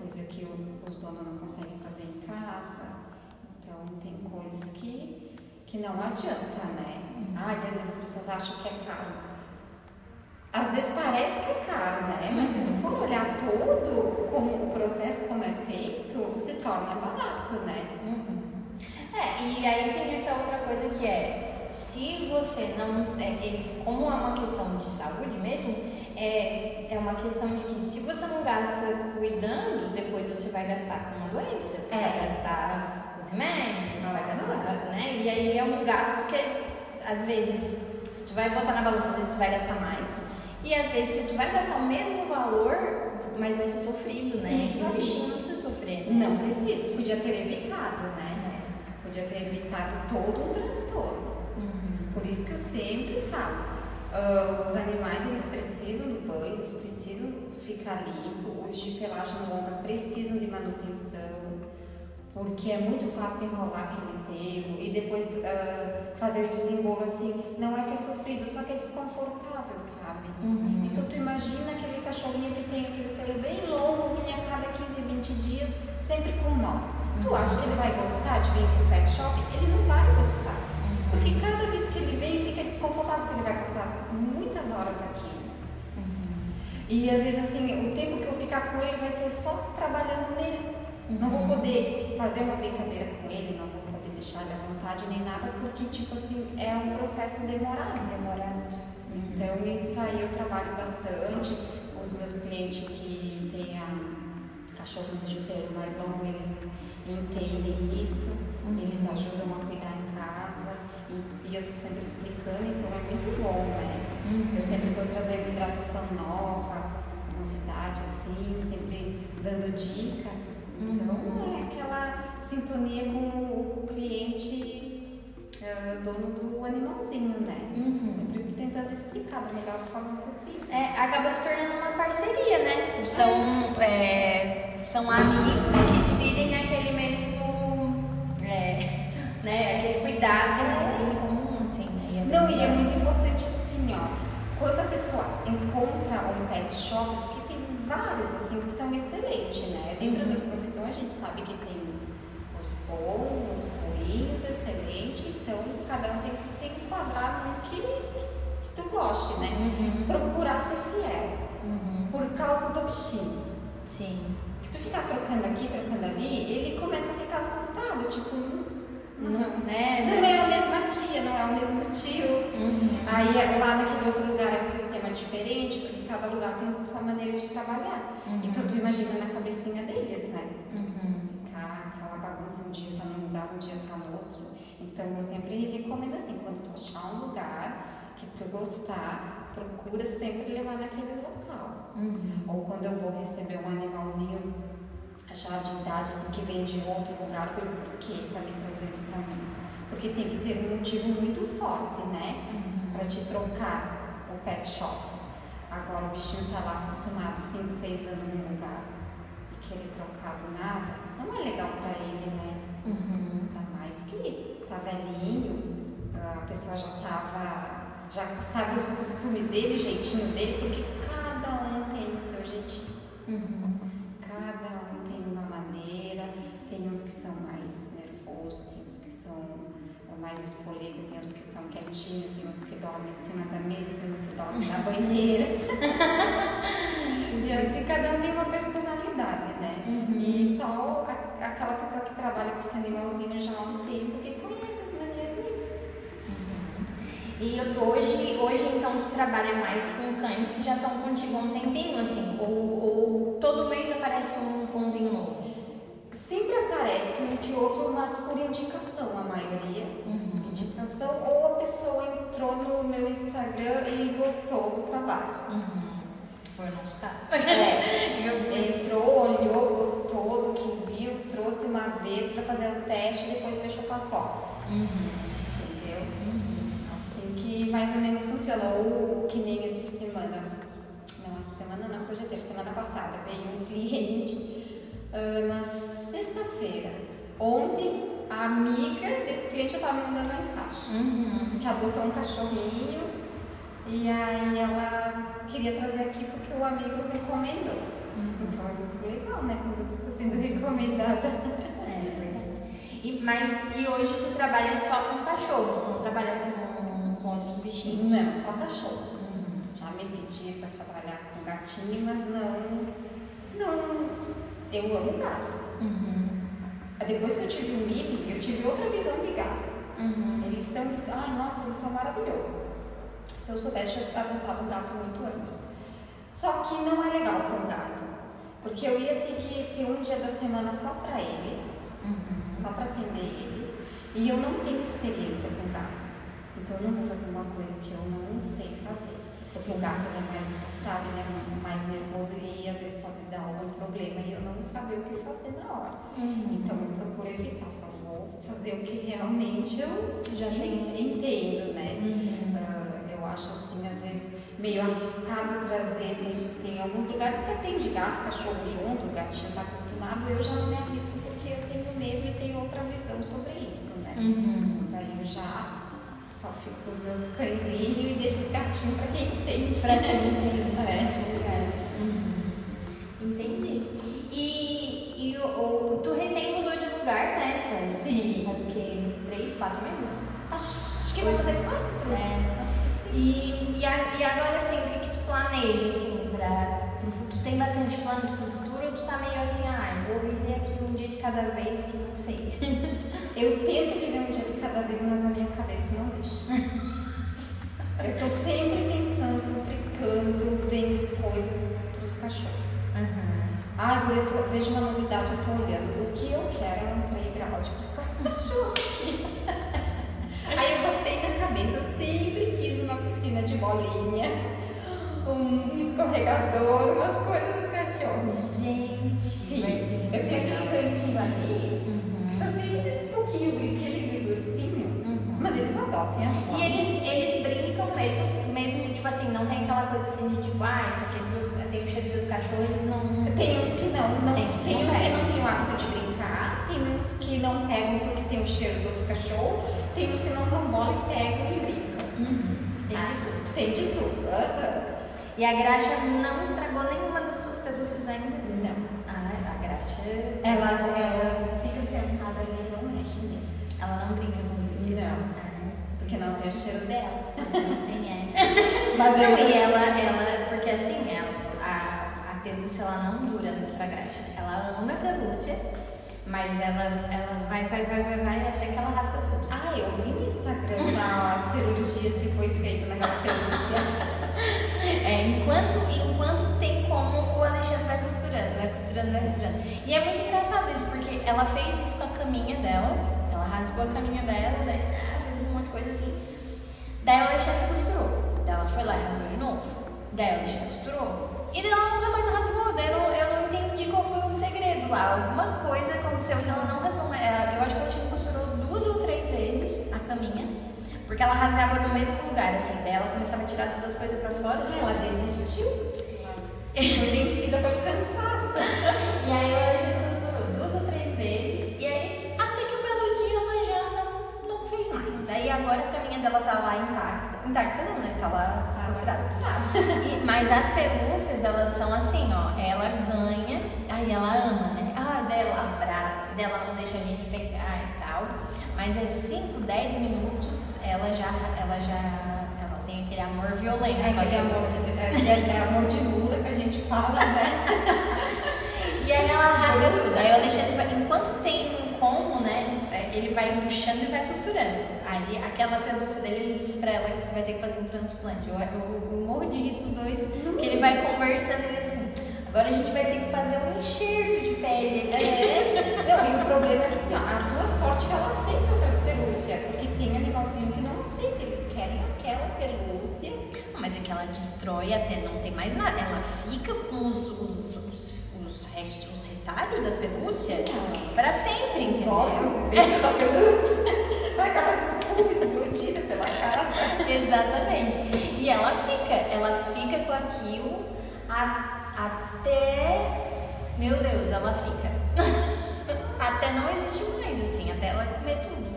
coisa que os donos não conseguem fazer em casa. Então, tem coisas que, que não adianta, né? Ah, às vezes as pessoas acham que é caro às vezes parece que é caro, né? Mas se tu for olhar todo como o processo como é feito, se torna barato, né? Uhum. É, e aí tem essa outra coisa que é, se você não, é, como é uma questão de saúde mesmo, é, é uma questão de que se você não gasta cuidando, depois você vai gastar com uma doença, você é. vai gastar com remédio, você vai gastar, né? E aí é um gasto que às vezes, se tu vai botar na balança, às vezes tu vai gastar mais. E às vezes se tu vai gastar o mesmo valor, mas vai ser sofrido, né? Isso o bichinho não precisa sofrer. Né? Não precisa, podia ter evitado, né? É. Podia ter evitado todo um transtorno. Uhum. Por isso que eu sempre falo, uh, os animais eles precisam de banho, eles precisam ficar limpos, os de pelagem longa precisam de manutenção, porque é muito fácil enrolar aquele pelo e depois uh, fazer o desembolo assim. Não é que é sofrido, só que é desconfortável, sabe? Uhum. Então tu imagina aquele cachorrinho que tem aquele pelo bem longo, vinha a cada 15, 20 dias, sempre com nó. Tu acha que ele vai gostar de vir pro pet shop? Ele não vai gostar. Uhum. Porque cada vez que ele vem fica desconfortável, porque ele vai passar muitas horas aqui. Uhum. E às vezes assim, o tempo que eu ficar com ele vai ser só trabalhando nele. Não vou poder fazer uma brincadeira com ele, não vou poder deixar ele à vontade nem nada, porque, tipo assim, é um processo demorado. Demorado. Então, isso aí eu trabalho bastante. Os meus clientes que têm a cachorros de pelo mais longo, eles entendem isso, uhum. eles ajudam a cuidar em casa e, e eu estou sempre explicando, então é muito bom, né? Uhum. Eu sempre estou trazendo hidratação nova, novidade assim, sempre dando dica. Então uhum. é aquela. Sintonia com o cliente uh, dono do animalzinho, né? Uhum. Sempre tentando explicar da melhor forma possível. É, acaba se tornando uma parceria, né? São, é, são amigos que dividem aquele mesmo. É, né, aquele cuidado em comum, assim, né? Não, e é muito importante assim, ó. Quando a pessoa encontra um pet shop, porque tem vários assim que são excelentes, né? Dentro das profissões a gente sabe que tem os bons, os ruins, excelente, então cada um tem que se enquadrar no que, que tu goste, né? Uhum. Procurar ser fiel Uhum. por causa do bichinho. Sim. Que tu ficar trocando aqui, trocando ali, ele começa a ficar assustado, tipo, hum, não, Não, né? não é a mesma tia, não é o mesmo tio. Uhum. Aí lá naquele outro lugar é um sistema diferente, porque cada lugar tem a sua maneira de trabalhar. Uhum. Então tu imagina na cabecinha deles, né? Bagunça, um dia tá num lugar, um dia tá no outro. Então eu sempre recomendo assim, quando tu achar um lugar que tu gostar, procura sempre levar naquele local. Uhum. Ou quando eu vou receber um animalzinho já de idade, assim, que vem de outro lugar, por que tá me trazendo pra mim? Porque tem que ter um motivo muito forte, né? Uhum. Pra te trocar o pet shop. Agora o bichinho tá lá acostumado 5, 6 anos num lugar e querer trocar do nada, não é legal pra ele, né? Uhum. Ainda mais que tá velhinho, a pessoa já tava, já sabe os costumes dele, o jeitinho dele, porque cada um tem o seu jeitinho. Uhum. Cada um tem uma maneira, tem uns que são mais nervosos, tem uns que são mais espoleta, tem uns que são quietinhos, tem uns que dormem em cima da mesa, tem uns que dormem na banheira. e assim cada um tem uma personalidade? Uhum. E só a- aquela pessoa que trabalha com esse animalzinho já há um tempo que conhece as maneiras deles. E hoje, hoje então tu trabalha mais com cães que já estão contigo há um tempinho, assim, ou, ou todo mês aparece um cãozinho novo? Sempre aparece um que outro, mas por indicação, a maioria. Uhum. Indicação, ou a pessoa entrou no meu Instagram e gostou do trabalho. Uhum. Foi o nosso caso. É, entrou, olhou, gostou do que viu, trouxe uma vez para fazer o teste e depois fechou com a foto. Uhum. Entendeu? Assim que mais ou menos funciona. Ou que nem essa semana. Não, essa semana não, hoje é terça, semana passada. Veio um cliente ah, na sexta-feira. Ontem, a amiga desse cliente já estava me mandando mensagem. Uhum. Que adotou um cachorrinho e aí ela queria trazer aqui porque o amigo recomendou. Então é muito legal, né? Quando tu está sendo recomendada. É verdade. E, mas, e hoje tu trabalha só com cachorros, tu não trabalha com, com outros bichinhos? Não, só cachorro. Uhum. Já me pedi para trabalhar com gatinho, mas não. Não. Eu amo gato. Uhum. Depois que eu tive o Mimi, eu tive outra visão de gato. Uhum. Eles são. Ai, nossa, eles são maravilhosos. Se eu soubesse, eu adotado um gato muito antes. Só que não é legal com gato. Porque eu ia ter que ter um dia da semana só para eles, Uhum. só para atender eles. E eu não tenho experiência com gato. Então eu não vou fazer uma coisa que eu não sei fazer. Porque Sim. o gato ele é mais assustado, ele é mais nervoso e às vezes pode dar algum problema e eu não saber o que fazer na hora. Uhum. Então eu procuro evitar, só vou fazer o que realmente eu Já en- tem. entendo, né? Uhum. Eu acho assim, às vezes, meio arriscado trazer. Tem, tem alguns lugares que atende gato, cachorro junto, o gatinho está acostumado, eu já não me arrisco porque eu tenho medo e tenho outra visão sobre isso, né? Uhum. Daí eu já só fico com os meus cãezinhos e deixo os gatinhos para quem entende. Pra quem entende. É. Uhum. Entendi. E, e o, tu recém mudou de lugar, né? Faz, Sim. faz o quê? Três, quatro meses? Acho, acho que vai fazer quatro. É. E, e, a- e agora, assim, o que, que tu planeja, assim, pra, pro futuro? Tu tem bastante planos pro futuro ou tu tá meio assim, ah, eu vou viver aqui um dia de cada vez que não sei? Eu tento viver um dia de cada vez, mas a minha cabeça não deixa. Eu tô sempre pensando, futricando, vendo coisa pros cachorros. Ah, eu tô, vejo uma novidade, eu tô olhando. O que eu quero é um playground pros cachorros. Aí eu botei na cabeça, eu sempre piscina de bolinha, um escorregador, umas coisas dos cachorros. Gente, Sim, vai ser muito Eu tenho aquele cantinho ali, uhum. só tem aqueles pouquinho, aqueles ursinhos, uhum. mas eles adotam as. E eles, eles brincam mesmo, mesmo, tipo assim, não tem aquela coisa assim de tipo, ah, isso aqui é tem o cheiro de outro cachorro, eles não. Tem uns que não, não tem, tem uns que é. não tem o hábito de brincar, tem uns que não pegam porque tem o cheiro do outro cachorro, tem uns que não dão bola e pegam e brincam. Uhum. Tem ah. de tudo. Tem de tudo. aham. E a graxa não estragou nenhuma das tuas pelúcias ainda? Não. Ah, a graxa. Ela, ela fica sentada ali e não mexe neles. Ela não brinca com os brinquedos. Não. Porque não tem o cheiro dela. Ah, não tem, é. Mas Não, eu e ela, ela, porque assim, ela, a, a pelúcia ela não dura pra graxa. Ela ama a pelúcia, mas ela, ela vai, vai, vai, vai, vai até que ela rasga tudo. Ah, eu vi no Instagram já as cirurgias que foi feita naquela pelúcia. É, enquanto, enquanto tem como, o Alexandre vai costurando, vai costurando, vai costurando. E é muito engraçado isso, porque ela fez isso com a caminha dela, ela rasgou a caminha dela, daí ah, fez um monte de coisa assim. Daí o Alexandre costurou. Daí ela foi lá e rasgou de novo. Daí o Alexandre costurou. E ela nunca mais rasgou. Eu não, eu não entendi qual foi o segredo lá. Alguma coisa aconteceu que ela não rasgou mais. Ela- Eu acho que o Alexandre costurou duas ou três vezes a caminha. Porque ela rasgava no mesmo lugar, assim. Daí ela começava a tirar todas as coisas pra fora, assim. Ela desistiu. Foi vencida pelo cansaço. E aí ela já costurou duas ou três vezes. E aí, até que um belo dia ela já não, não fez mais. Daí agora a caminha dela tá lá intacta. Intacta não, né? Tá lá Tá costurada. Mas as pelúcias, elas são assim, ó. Ela ganha, aí ela ama, né? Ah, daí ela abraça, daí ela não deixa a gente pegar e tal. Mas é 5, 10 minutos, ela já, ela já, ela tem aquele amor violento. É aquele amor, é, é- é amor de Lula que a gente fala, né? E aí ela rasga tudo. Aí o Alexandre, vai, enquanto tem um como, né? é, Ele vai puxando e vai costurando. Aí aquela pelúcia dele, ele diz pra ela que vai ter que fazer um transplante. Eu, eu, eu morro de rir com os dois, que ele vai conversando e assim. Agora a gente vai ter que fazer um enxerto de pele. É. Não, e o problema é assim, ó, a tua sorte é que ela aceita outras pelúcias, porque tem animalzinho que não aceita, eles querem aquela pelúcia. Não, Mas é que ela destrói até não ter mais nada. Ela fica com os, os, os, os restos, os retalhos das pelúcias Não. pra sempre, Os entendeu? olhos dentro da pelúcia. Sabe aquela espuma explodida pela casa? Exatamente. E ela fica, ela fica com aquilo a- até. Meu Deus, ela fica. até não existir mais, assim, até ela comer tudo.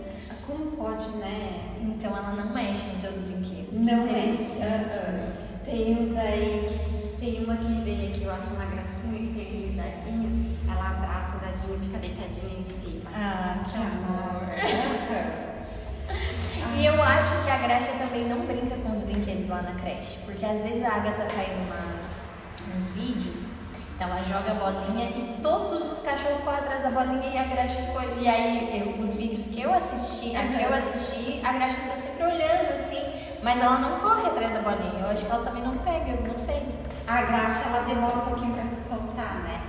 Como pode, né? Então ela não mexe em teus brinquedos. Não é. ah, Tem uns aí que tem uma que vem aqui, eu acho uma gracinha, dadinho. Ela abraça o dadinho e fica deitadinha em cima. Ah, que amor. amor. E eu acho que a Graxa também não brinca com os brinquedos lá na creche, porque às vezes a Agatha faz umas, uns vídeos, então ela joga a bolinha e todos os cachorros correm atrás da bolinha e a Graxa ficou. E aí, eu- os vídeos que eu assisti, a que eu assisti, a Graxa está sempre olhando assim, mas ela não corre atrás da bolinha. Eu acho que ela também não pega, eu não sei. A graxa, ela demora um pouquinho pra se soltar, né?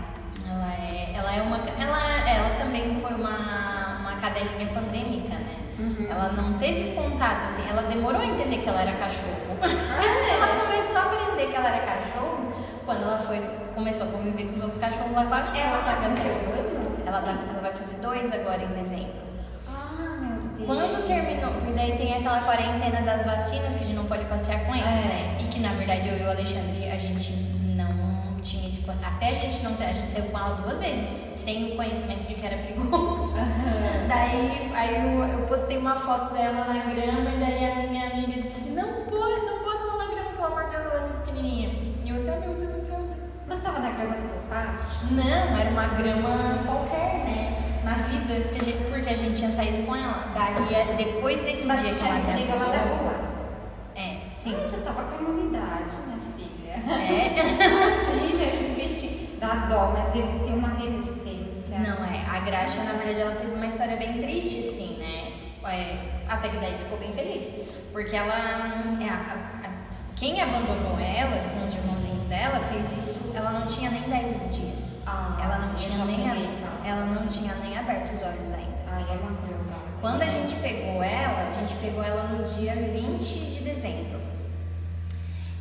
Ela é, ela é uma. Ela, ela também foi uma, uma cadelinha pandêmica, né? Uhum. Ela não teve contato, assim, ela demorou a entender que ela era cachorro. é? ela começou a aprender que ela era cachorro quando ela foi, começou a conviver com os outros cachorros lá com a Ela tá com ela, tá, ela vai fazer dois agora em dezembro. Quando terminou, e daí tem aquela quarentena das vacinas que a gente não pode passear com eles, É. né? E que na verdade eu e o Alexandre, a gente não tinha esse. Até a gente não a gente saiu com ela duas vezes, sem o conhecimento de que era perigoso. Aham. Daí aí eu, eu postei uma foto dela na grama e daí a minha amiga disse assim, não pode, não bota ela na grama, pelo amor de Deus, ela é pequenininha. E eu assim, meu Deus do céu. Você tava na grama do teu pátio? Não, era uma grama qualquer, né? Na vida, porque a gente, porque a gente tinha saído com ela. Daí, é- depois desse Mas dia que ela recolhido ela da casou... rua? É, sim. Você tava com imunidade, minha filha. É. Imagina, esses bichinhos dá dó, mas eles têm uma resistência. Não, é. A Graxa, na verdade, ela teve uma história bem triste, assim, né? É, até que daí ficou bem feliz. Porque ela. é, a- a- quem abandonou ela com os irmãozinhos dela fez isso. Ela não tinha nem 10 dias. Ah, ela não tinha nem. a- casos ela não tinha nem aberto os olhos ainda. Ai, é uma crueldade. Quando a gente pegou ela, a gente pegou ela no dia 20 de dezembro.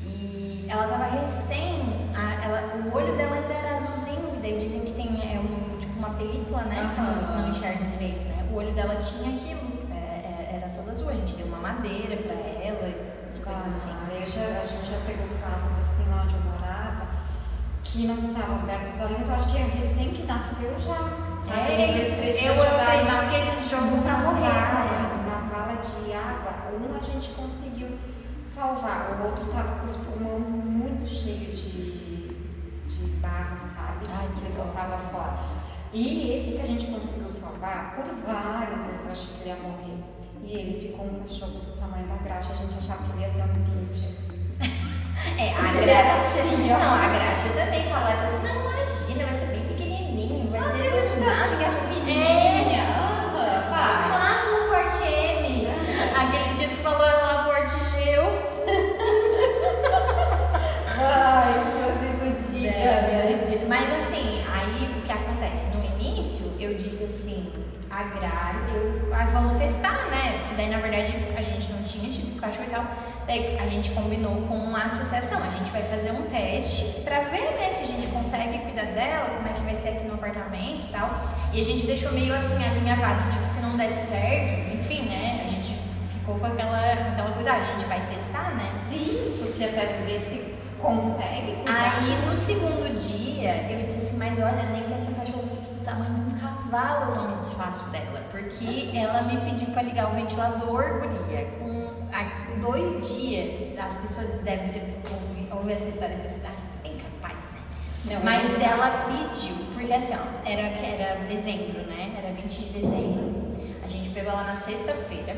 E ela tava recém. a- ela, o olho dela ainda era azulzinho, daí dizem que tem é um, tipo uma película, né? Que Aham. eles não enxergam direito, né? O olho dela tinha aquilo. é, é, era toda azul. A gente deu uma madeira pra ela e coisa Ah, assim. eu já, a gente já pegou casas assim lá onde eu morava que não estavam abertos os olhinhos, eu acho que é recém que nasceu já. sabe? É, eles, eu, eu acredito que eles jogam pra morrer, né? Uma vala de água, um a gente conseguiu salvar, o outro tava com os pulmões muito cheios de, de barro, sabe? Ai, que ele botava fora. E esse que a gente conseguiu salvar, por várias vezes eu achei que ele ia morrer. E ele ficou um cachorro do tamanho da graxa, a gente achava que ele ia ser um pincher. É, a graxa. Não, a graxa também falava, não, imagina, vai ser bem pequenininho, vai ser o a Gra, eu, ah, vamos testar, né? Porque daí na verdade a gente não tinha tido cachorro e tal. Daí a gente combinou com uma associação, a gente vai fazer um teste pra ver, né, se a gente consegue cuidar dela, como é que vai ser aqui no apartamento e tal. E a gente deixou meio assim alinhavado que se não der certo, enfim, né? A gente ficou com aquela, aquela coisa, ah, a gente vai testar, né? Sim, porque até ver se consegue cuidar. Aí no segundo dia eu disse assim, mas olha, nem que essa cachorra fique do tamanho de um cavalo, eu não me desfaço dela. Porque ela me pediu pra ligar o ventilador, guria, com a- dois dias. As pessoas devem ter ouvido, ouvido essa história e pensar, ah, bem capaz, né? Não, Mas não. ela pediu, porque assim, ó, era, era dezembro, né? Era 20 de dezembro. A gente pegou ela na sexta-feira.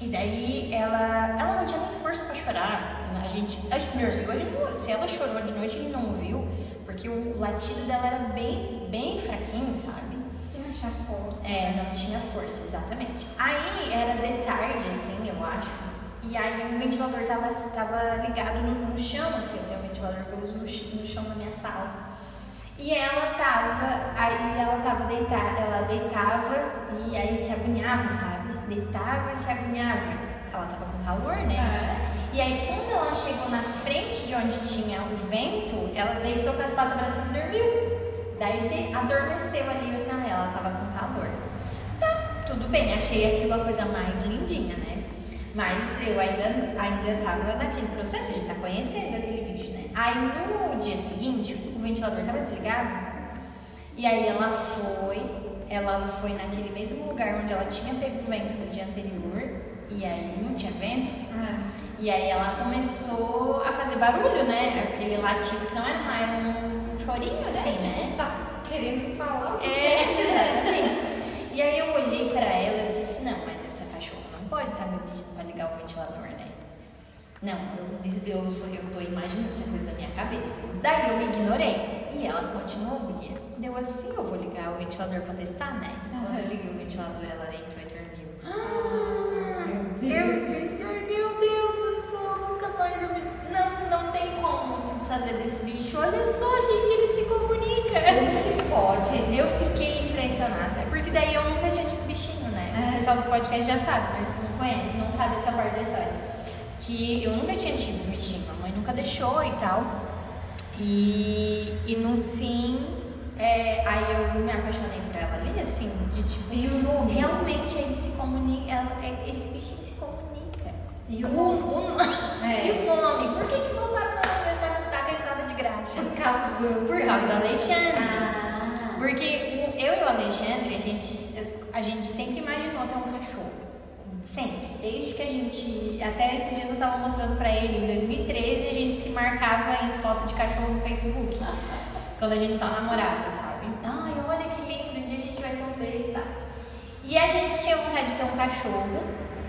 E daí ela, ela não tinha nem força pra chorar. A gente, a gente dormiu, a gente não- se ela chorou de noite, a gente não ouviu, porque o latido dela era bem, bem fraquinho, sabe? Tinha força. É, não tinha força, exatamente. Aí era de tarde, assim, eu acho. E aí o ventilador tava, tava ligado no, no chão, assim, eu tenho um ventilador que eu uso no, no chão da minha sala. E ela tava, aí ela tava deitada, ela deitava e aí se agoniava, sabe? Deitava e se agoniava. Ela tava com calor, né? E aí quando ela chegou na frente de onde tinha o vento, ela deitou com as patas pra cima e dormiu. Daí de- adormeceu ali, eu assim, ah, ela tava com calor. Tá, tudo bem, achei aquilo a coisa mais lindinha, né? Mas eu ainda, ainda tava naquele processo, a gente tá conhecendo aquele bicho, né? Aí no dia seguinte, o ventilador tava desligado. E aí ela foi, ela foi naquele mesmo lugar onde ela tinha pego o vento no dia anterior. E aí não tinha vento. E aí ela começou a fazer barulho, né? Aquele latido que não era mais um, chorinho assim, né? Tá querendo falar o que É, quer. exatamente. E aí eu olhei pra ela e disse assim, não, mas essa cachorra não pode estar me pedindo pra ligar o ventilador, né? Não, eu, eu, eu tô imaginando essa coisa da minha cabeça. Daí eu ignorei. E ela continuou, guria. Deu assim, eu vou ligar o ventilador pra testar, né? Quando eu liguei o ventilador, ela deitou e dormiu. Eu disse, ai meu Deus do céu, nunca mais eu me... Não, tem como se desfazer desse bicho. Olha só, gente, ele se comunica. Como que pode? Eu fiquei impressionada, porque daí eu nunca tinha tido bichinho, né? É. O pessoal do podcast já sabe, mas não conhece, não sabe essa parte da história. Que eu nunca tinha tido bichinho, a mãe nunca deixou e tal. E, e no fim, é, aí eu me apaixonei por ela ali, assim, de tipo, E o nome? realmente ele se comunica, ela- é- esse bichinho se comunica. E o o, nome? o- É. e o nome? Por que que botaram na Por causa do. Por causa do Alexandre. Ah. Porque eu e o Alexandre, a gente, a gente sempre imaginou ter um cachorro. Sempre. Desde que a gente. Até esses dias eu tava mostrando pra ele, em 2013 a gente se marcava em foto de cachorro no Facebook. quando a gente só namorava, sabe? Ai, olha que lindo, um dia a gente vai ter um desse, tá? E a gente tinha vontade de ter um cachorro.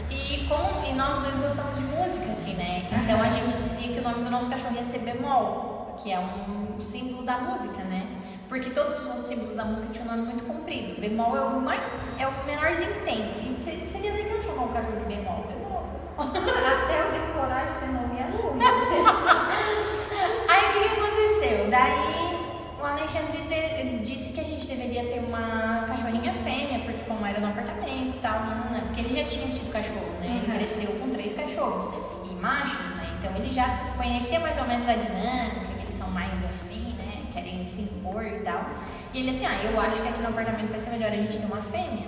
E, e nós dois gostamos de música, assim, né? Então a gente dizia que o nome do nosso cachorro ia ser Bemol, que é um símbolo da música, né? Porque todos os outros símbolos da música tinham um nome muito comprido. Bemol é o mais é o menorzinho que tem. E se- seria legal chamar o cachorro de bemol. Bemol. Até eu decorar esse nome é longe. Aí o que, que aconteceu? Daí o Alexandre de- disse que a gente deveria ter uma cachorrinha fêmea, porque como era no apartamento e tal, não, porque ele já tinha tido cachorro, né? Ele Uhum. cresceu com três cachorros e machos, né? Então ele já conhecia mais ou menos a dinâmica, são mais assim, né? Querem se impor e tal. E ele assim, ah, eu acho que aqui no apartamento vai ser melhor a gente ter uma fêmea.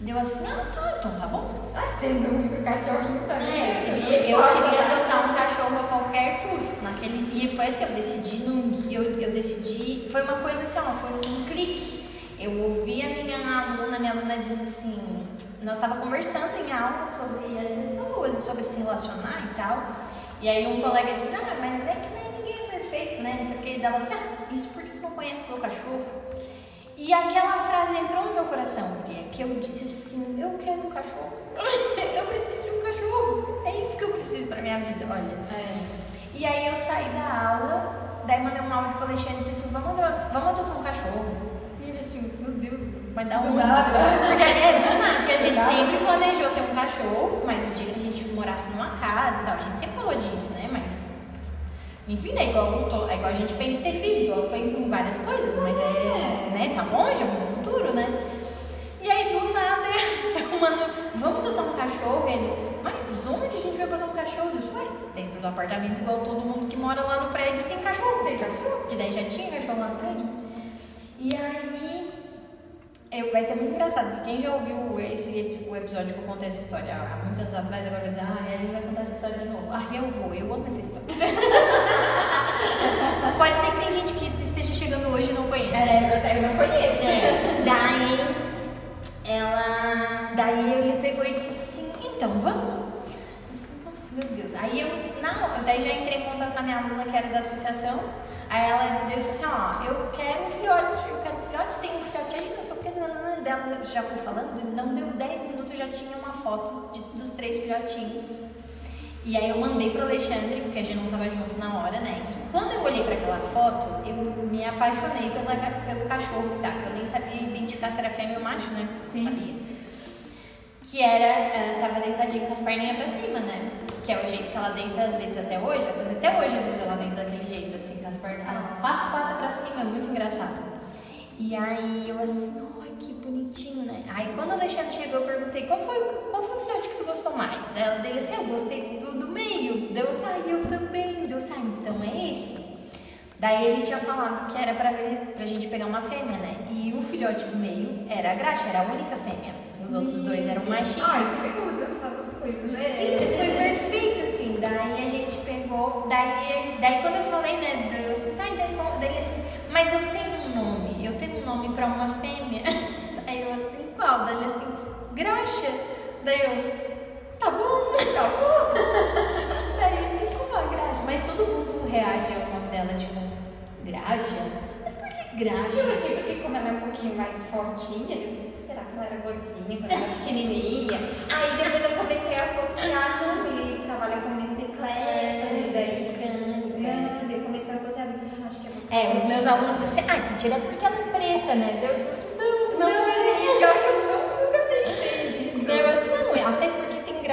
Deu assim, ah, tá, então tá bom. Tá sendo o único cachorrinho pra mim. É, eu queria, eu queria adotar um cachorro a qualquer custo. Naquele, e foi assim, eu decidi num eu, eu decidi. Foi uma coisa assim, ó, foi um clique. Eu ouvi a minha aluna, minha aluna disse assim, nós estava conversando em aula sobre as pessoas e sobre se relacionar e tal. E aí um colega disse, ah, mas é que né? Não sei o que. E dava assim, ah, isso porque tu não conhece meu cachorro. E aquela frase entrou no meu coração, porque que eu disse assim, eu quero um cachorro. eu preciso de um cachorro. É isso que eu preciso pra minha vida, olha. É. E aí eu saí da aula, daí mandei um áudio pro Alexandre e disse assim, vamos adotar, vamos adotar um cachorro. E ele assim, meu Deus, vai dar um. Porque é do nada, porque a gente sempre planejou ter um cachorro, mas o dia que a gente morasse numa casa e tal, a gente sempre falou disso, né? Mas. Enfim, é igual, to- é igual a gente pensa em ter filho, igual pensa em várias coisas, mas é. né, tá longe, é no futuro, né? E aí do nada, eu mando, vamos adotar um cachorro? Ele, mas onde a gente vai botar um cachorro? Eu disse, dentro do apartamento, igual todo mundo que mora lá no prédio tem cachorro. Tem cachorro? Que daí já tinha cachorro lá no prédio. E aí, eu, vai ser muito engraçado, porque quem já ouviu esse, o episódio que eu contei essa história há muitos anos atrás, agora vai dizer, ah, a Ellen vai contar essa história de novo. Ah, eu vou, eu amo essa história. Pode ser que tem gente que esteja chegando hoje e não conheça. É, eu não conheço. É, daí ela. Daí ele pegou e disse assim, então vamos. Eu disse, nossa, meu Deus. Aí eu, na hora, daí já entrei em contato com a minha aluna que era da associação. Aí ela eu disse assim, ó, eu quero um filhote, eu quero um filhote, tem um filhote aí, não sei o que, dela já foi falando, não deu 10 minutos, eu já tinha uma foto de- dos três filhotinhos. E aí eu mandei pro Alexandre, porque a gente não tava junto na hora, né? E quando eu olhei para aquela foto, eu me apaixonei pela, pelo cachorro que tava. Eu nem sabia identificar se era fêmea ou macho, né? Porque eu Sim. sabia. Que era, ela tava deitadinha com as perninhas pra cima, né? Que é o jeito que ela deita às vezes até hoje. Até hoje, às vezes, ela deita daquele jeito, assim, com as pernas as quatro patas pra cima, é muito engraçado. E aí eu assim, bonitinho, né? Aí quando o Alexandre chegou, eu perguntei qual foi, qual foi o filhote que tu gostou mais? Ela dele assim, eu gostei do, do meio. Deu ah, eu também. Deu ah, então é esse. Daí ele tinha falado que era pra, ver, pra gente pegar uma fêmea, né? E o filhote do meio era a graxa, era a única fêmea. Os outros dois eram machinhos. Ai, segundo, essas coisas. né? Sim, foi perfeito, assim. Daí a gente pegou. Daí, daí quando eu falei, né? Eu assim, tá, e daí, daí ele assim, mas eu tenho um nome, eu tenho um nome pra uma fêmea. Eu assim, assim, graxa. Daí eu, tá bom, tá bom. Daí ficou a graxa. Mas todo mundo reage ao nome dela, tipo, graxa? Mas por que Eu graxa? achei porque como ela é um pouquinho mais fortinha, eu, será que ela era gordinha quando ela era pequenininha? Aí depois eu comecei a associar, não, ele trabalha com bicicleta, e daí... Daí eu comecei a associar, eu disse, ah, acho que é É, os meus alunos disseram assim, ah, é porque ela é preta, né? Eu disse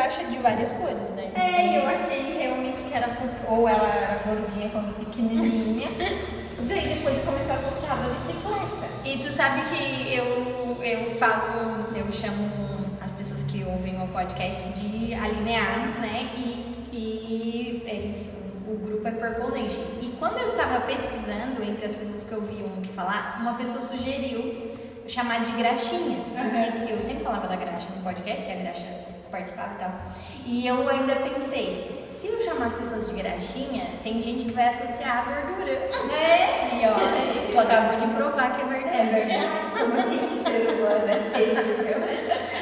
graxa de várias cores, né? É, eu achei realmente que era por- ou ela era gordinha quando pequenininha. Daí depois eu comecei a associar da bicicleta. E tu sabe que eu, eu falo, eu chamo as pessoas que ouvem o podcast de alineados, né? E, e eles, o grupo é Purple Nation. E quando eu tava pesquisando entre as pessoas que ouviam que falar, uma pessoa sugeriu chamar de graxinhas, porque eu sempre falava da graxa no podcast, e a graxa participava e tal. E eu ainda pensei, se eu chamar as pessoas de graxinha, tem gente que vai associar a gordura. É, E ó, tu acabou de provar que é verdade. é verdade, como a gente ser humano é terrível.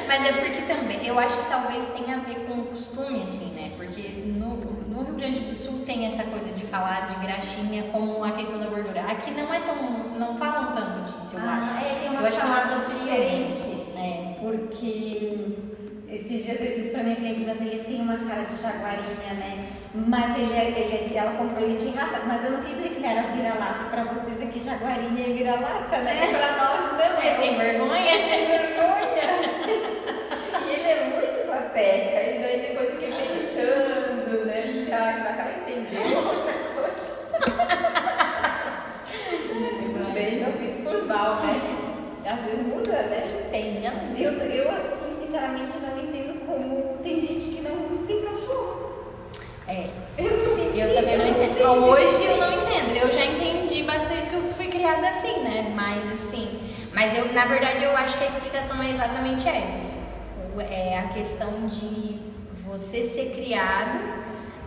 Mas é porque também, eu acho que talvez tenha a ver com o costume, assim, né? Porque no, no Rio Grande do Sul tem essa coisa de falar de graxinha como a questão da gordura. Aqui não é tão. não falam tanto disso, eu Ah, acho. é, tem eu umas acho que não palavras associam diferentes. muito. É. Porque esses dias eu disse pra minha cliente, mas ele tem uma cara de jaguarinha, né? Mas ele é, ele é ela comprou ele de raça, mas eu não quis dizer que ele era vira-lata. Pra vocês aqui, jaguarinha é vira-lata, né? Pra nós não É sem vergonha? É sem vergonha. e ele é muito sapeca. E daí depois eu fiquei pensando, né? Disse, ah, será que ela entendeu outra coisa? Tudo bem, não fiz por mal, né? Às vezes muda, né? Tem, né? Eu, eu, assim, sinceramente, não entendo como tem gente que não tem cachorro. É. Eu não entendo. Eu também não sei entendo. dizer. Hoje eu não entendo. Eu já entendi bastante porque eu fui criada assim, né? Mas assim. Mas eu, na verdade, eu acho que a explicação é exatamente essa. Assim. É a questão de você ser criado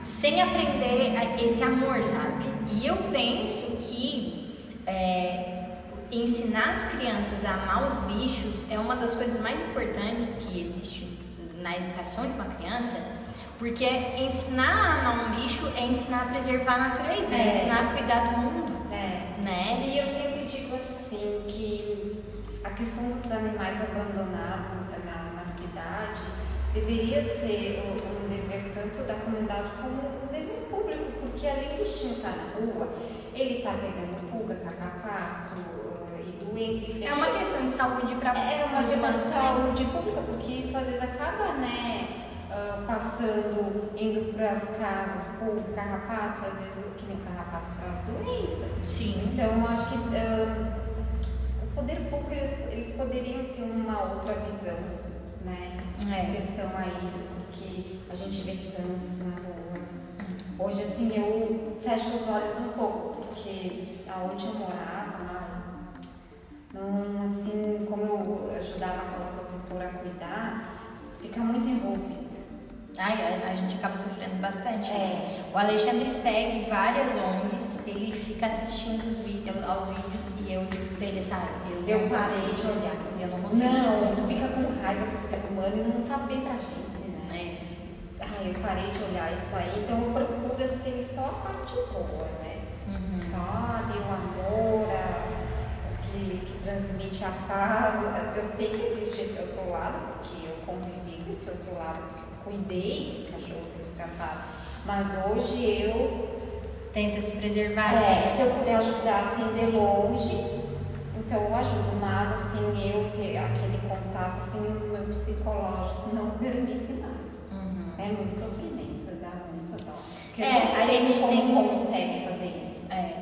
sem aprender esse amor, sabe? E eu penso que é, ensinar as crianças a amar os bichos é uma das coisas mais importantes que existe na educação de uma criança, porque ensinar a amar um bicho é ensinar a preservar a natureza, é, é ensinar a cuidar do mundo. É. Né? E eu sempre digo assim que a questão dos animais abandonados na, na cidade deveria ser um, um dever tanto da comunidade como um dever público, porque ali o bichinho está na rua, ele está pegando pulga, carrapato, doenças. É uma questão de saúde para É uma questão de saúde pública, porque isso às vezes acaba, né, uh, passando, indo para as casas, público, carrapato, às vezes que nem o carrapato traz doença. Sim. Então eu acho que uh, o poder público, eles poderiam ter uma outra visão, né, é. em questão a isso, porque a gente vê tantos na rua. Hoje, assim, eu fecho os olhos um pouco, porque aonde eu morava, não, assim, como eu ajudava aquela protetora a cuidar, fica muito envolvido. Ai, a, a gente acaba sofrendo bastante. É. O Alexandre segue várias ONGs, ele fica assistindo os vídeos, aos vídeos e eu digo pra ele, sabe, eu, eu parei de olhar. Eu não consigo. Não, tu fica com raiva do ser humano e não faz bem pra gente, né? É. Ai, eu parei de olhar isso aí, então eu procuro assim só a parte boa, né? Uhum. Só o amor, a que, que transmite a paz. Eu sei que existe esse outro lado, porque eu convivi com esse outro lado, cuidei de cachorros resgatados. Mas hoje eu. Tenta se preservar, é, assim. Se eu puder ajudar assim de longe, então eu ajudo. Mas assim, eu ter aquele contato, assim, o meu psicológico não permite mais. Uhum. É muito sofrimento, dá muita dó. Porque é, a gente tem... consegue fazer isso. É.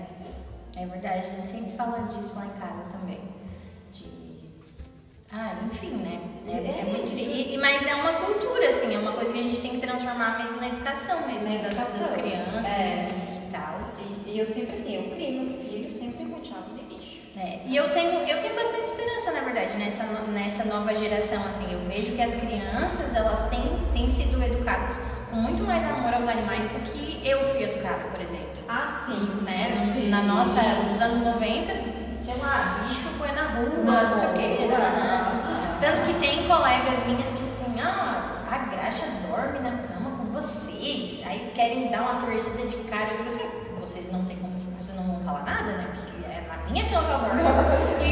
É verdade, a gente sempre fala disso lá em casa também. Ah, enfim, né? É, é, é muito e, Mas é uma cultura, assim, é uma coisa que a gente tem que transformar mesmo na educação mesmo, na das, das crianças é. e, tal. E, e, eu sempre assim, eu crio meu filho sempre rodeado de bicho. É, e eu tenho, eu tenho bastante esperança, na verdade, nessa, nessa nova geração, assim, eu vejo que as crianças, elas têm, têm sido educadas com muito mais amor aos animais do que eu fui educada, por exemplo. Ah, sim. Né? Sim. Na nossa, nos anos 90, sei lá, bicho foi na rua, não, não sei o quê. Né? Tanto que tem colegas minhas que assim, ah, a graxa dorme na cama com vocês. Aí querem dar uma torcida de cara. Eu digo assim, vocês não tem como, vocês não vão falar nada, né? Porque é na minha cama que ela dorme.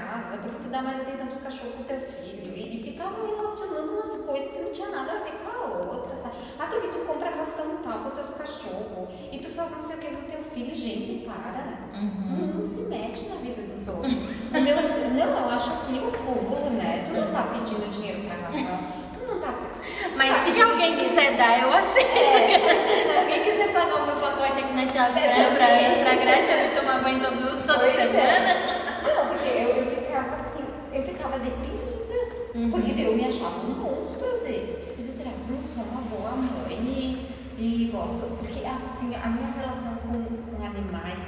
casa, porque tu dá mais atenção pros cachorros pro teu filho. E, e ficavam relacionando umas coisas que não tinha nada a ver com a outra, sabe? Ah, porque tu compra ração tal pro teus cachorros. E tu faz não sei o que pro teu filho. Gente, para. Uhum. Não, não, se mete na vida dos outros. Meu filho, não, eu acho assim o cúmulo, né? Tu não tá pedindo dinheiro pra ração. Mas tá, se alguém quiser dar, eu aceito. É. se alguém quiser pagar o meu pacote aqui na Tia Fran é, pra, pra Graxa tomar banho todo, toda pois é. semana. É. Não, porque eu, eu ficava assim, eu ficava deprimida. Uhum. Porque eu me achava um monstro às vezes. Eu disse, será que eu não sou uma boa mãe? E, e gosto. Porque assim, a minha relação com, com animais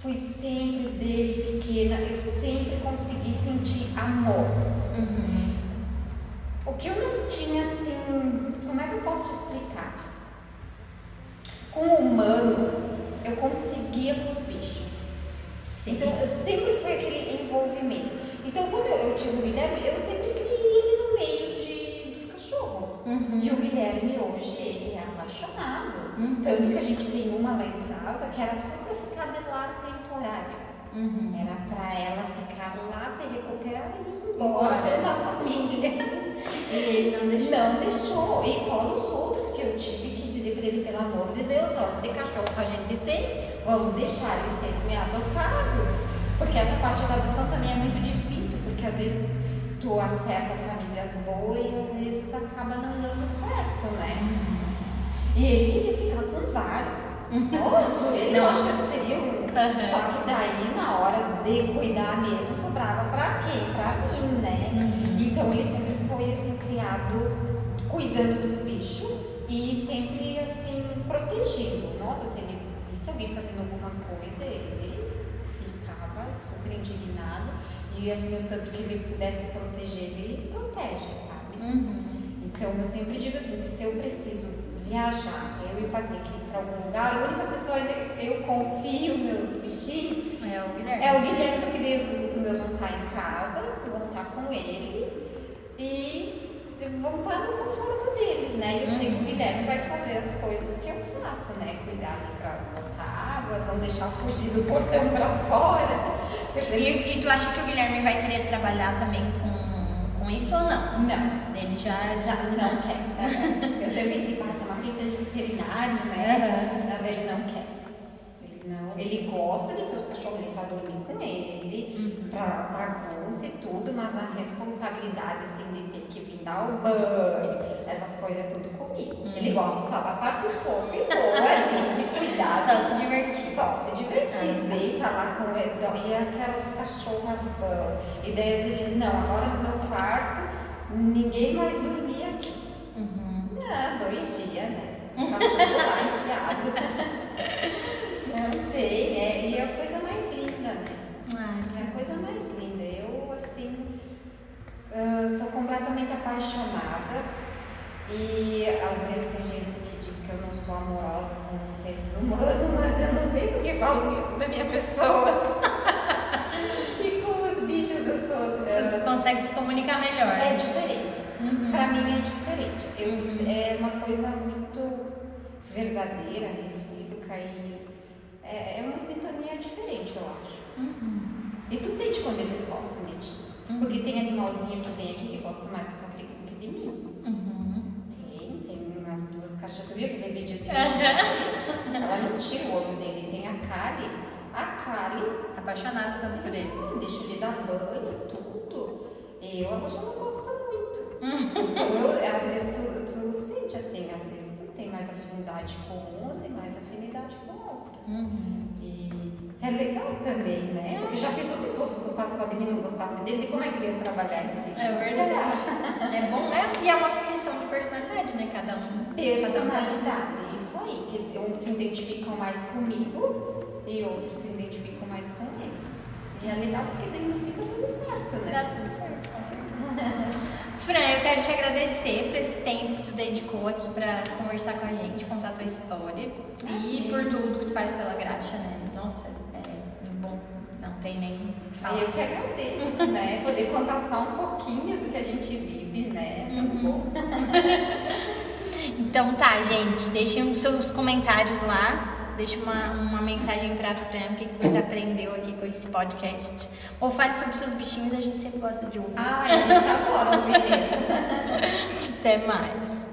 foi sempre, desde pequena, eu sempre consegui sentir amor. Uhum. O que eu não tinha assim, como é que eu posso te explicar? Com o humano, eu conseguia com os bichos. Sim. Então, sempre foi aquele envolvimento. Então, quando eu, tive o Guilherme, eu sempre criei ele no meio de, dos cachorros. Uhum. E o Guilherme hoje, ele é apaixonado. Uhum. Tanto que a gente tem uma lá em casa que era só pra ficar de lar temporário. Uhum. Era pra ela ficar lá, se recuperar e ir embora na família. E ele não deixou. Não deixou. E fora os outros que eu tive que dizer para ele, pelo amor de Deus, ó, de cachorro que a gente tem, vamos deixar eles serem adotados. Porque essa parte da adoção também vezes tu acerta famílias boas e às vezes acaba não dando certo, né? E ele queria ficar com vários. Não, ele não. acho que teria um. Uhum. Só que daí, na hora de cuidar mesmo, sobrava pra quê? Pra mim, né? Uhum. Então ele sempre foi assim, criado cuidando dos bichos e sempre assim, protegendo. Nossa, se ele visse alguém fazendo alguma coisa, ele ficava super indignado. E assim, o tanto que ele pudesse proteger, ele protege, sabe? Uhum. Então eu sempre digo assim, que se eu preciso viajar, eu e o Patrick ir para algum lugar, a única pessoa que eu confio meus bichinhos é o Guilherme. É o Guilherme, porque Deus, os meus vão estar em casa, vão estar com ele e vão estar no conforto deles, né? E eu sei que o uhum. Guilherme vai fazer as coisas que eu faço, né? Cuidar ali para botar água, não deixar fugir do portão para fora. E, e tu acha que o Guilherme vai querer trabalhar também com com isso ou não? Não. Ele já, já não quer. Uhum. Eu sempre disse, ah, tomar que seja veterinário, né? Uhum. Mas ele não quer. Ele não. Ele gosta de ter os cachorros pra dormir com ele, uhum. pra bagunça e tudo, mas a responsabilidade assim de ter que vir dar o banho, essas coisas é tudo comigo. Uhum. Ele gosta só da parte fofa e boa de cuidar. Só se divertir. Só se divertir. Uhum. Deita lá com ele, e aquelas cachorras. E daí eles, não, agora no meu quarto, ninguém vai dormir aqui. Uhum. Ah, dois dias, né? Tá tudo lá enfiado. Não tem, né? E é a coisa mais linda, né? é a coisa mais linda. Eu, assim, uh, sou completamente apaixonada. E às vezes tem gente eu não sou amorosa com os seres humanos, mas eu não sei porque falam isso da minha pessoa. e com os bichos eu sou. Uh, tu consegue se comunicar melhor. É diferente. Uhum. Pra mim é diferente. Eu, uhum. É uma coisa muito verdadeira, recíproca e é, é uma sintonia diferente, eu acho. Uhum. E tu sente quando eles gostam de ti. Uhum. Porque tem animalzinho que vem aqui que gosta mais do Patrick do que de mim. Uhum. Tem, tem umas duas caixas. Tu viu que vem vídeo assim? Ela não tira o olho dele. Tem a Kali. A Kali. Apaixonada tanto por ele. Deixa ele dar banho, tudo. Eu, ela já não gosta muito. então, eu, às vezes tu, tu sente assim, às vezes tu tem mais afinidade com uns e mais afinidade com outros. Uhum. E é legal também, né? Porque já pensou se todos gostassem só de mim não gostassem dele, como é que ele ia trabalhar si? É verdade. é bom, né? E é uma questão de personalidade, né? Cada um. Personalidade, isso aí. Que uns se identificam mais comigo e outros se identificam mais com ele. E é legal porque daí no fim dá tudo certo, né? Dá tudo certo, com certeza. Fran, eu quero te agradecer por esse tempo que tu dedicou aqui para conversar com a gente, contar a tua história Imagina. e por tudo que tu faz pela graxa, né? Nossa, não tem nem. Falar. Eu que agradeço, né? Poder contar só um pouquinho do que a gente vive, né? Tão uhum. então tá, gente. Deixem os seus comentários lá. Deixe uma, uma mensagem pra Fran, o que, que você aprendeu aqui com esse podcast. Ou fale sobre seus bichinhos, a gente sempre gosta de ouvir. Ah, a gente adora ouvir mesmo. Até mais.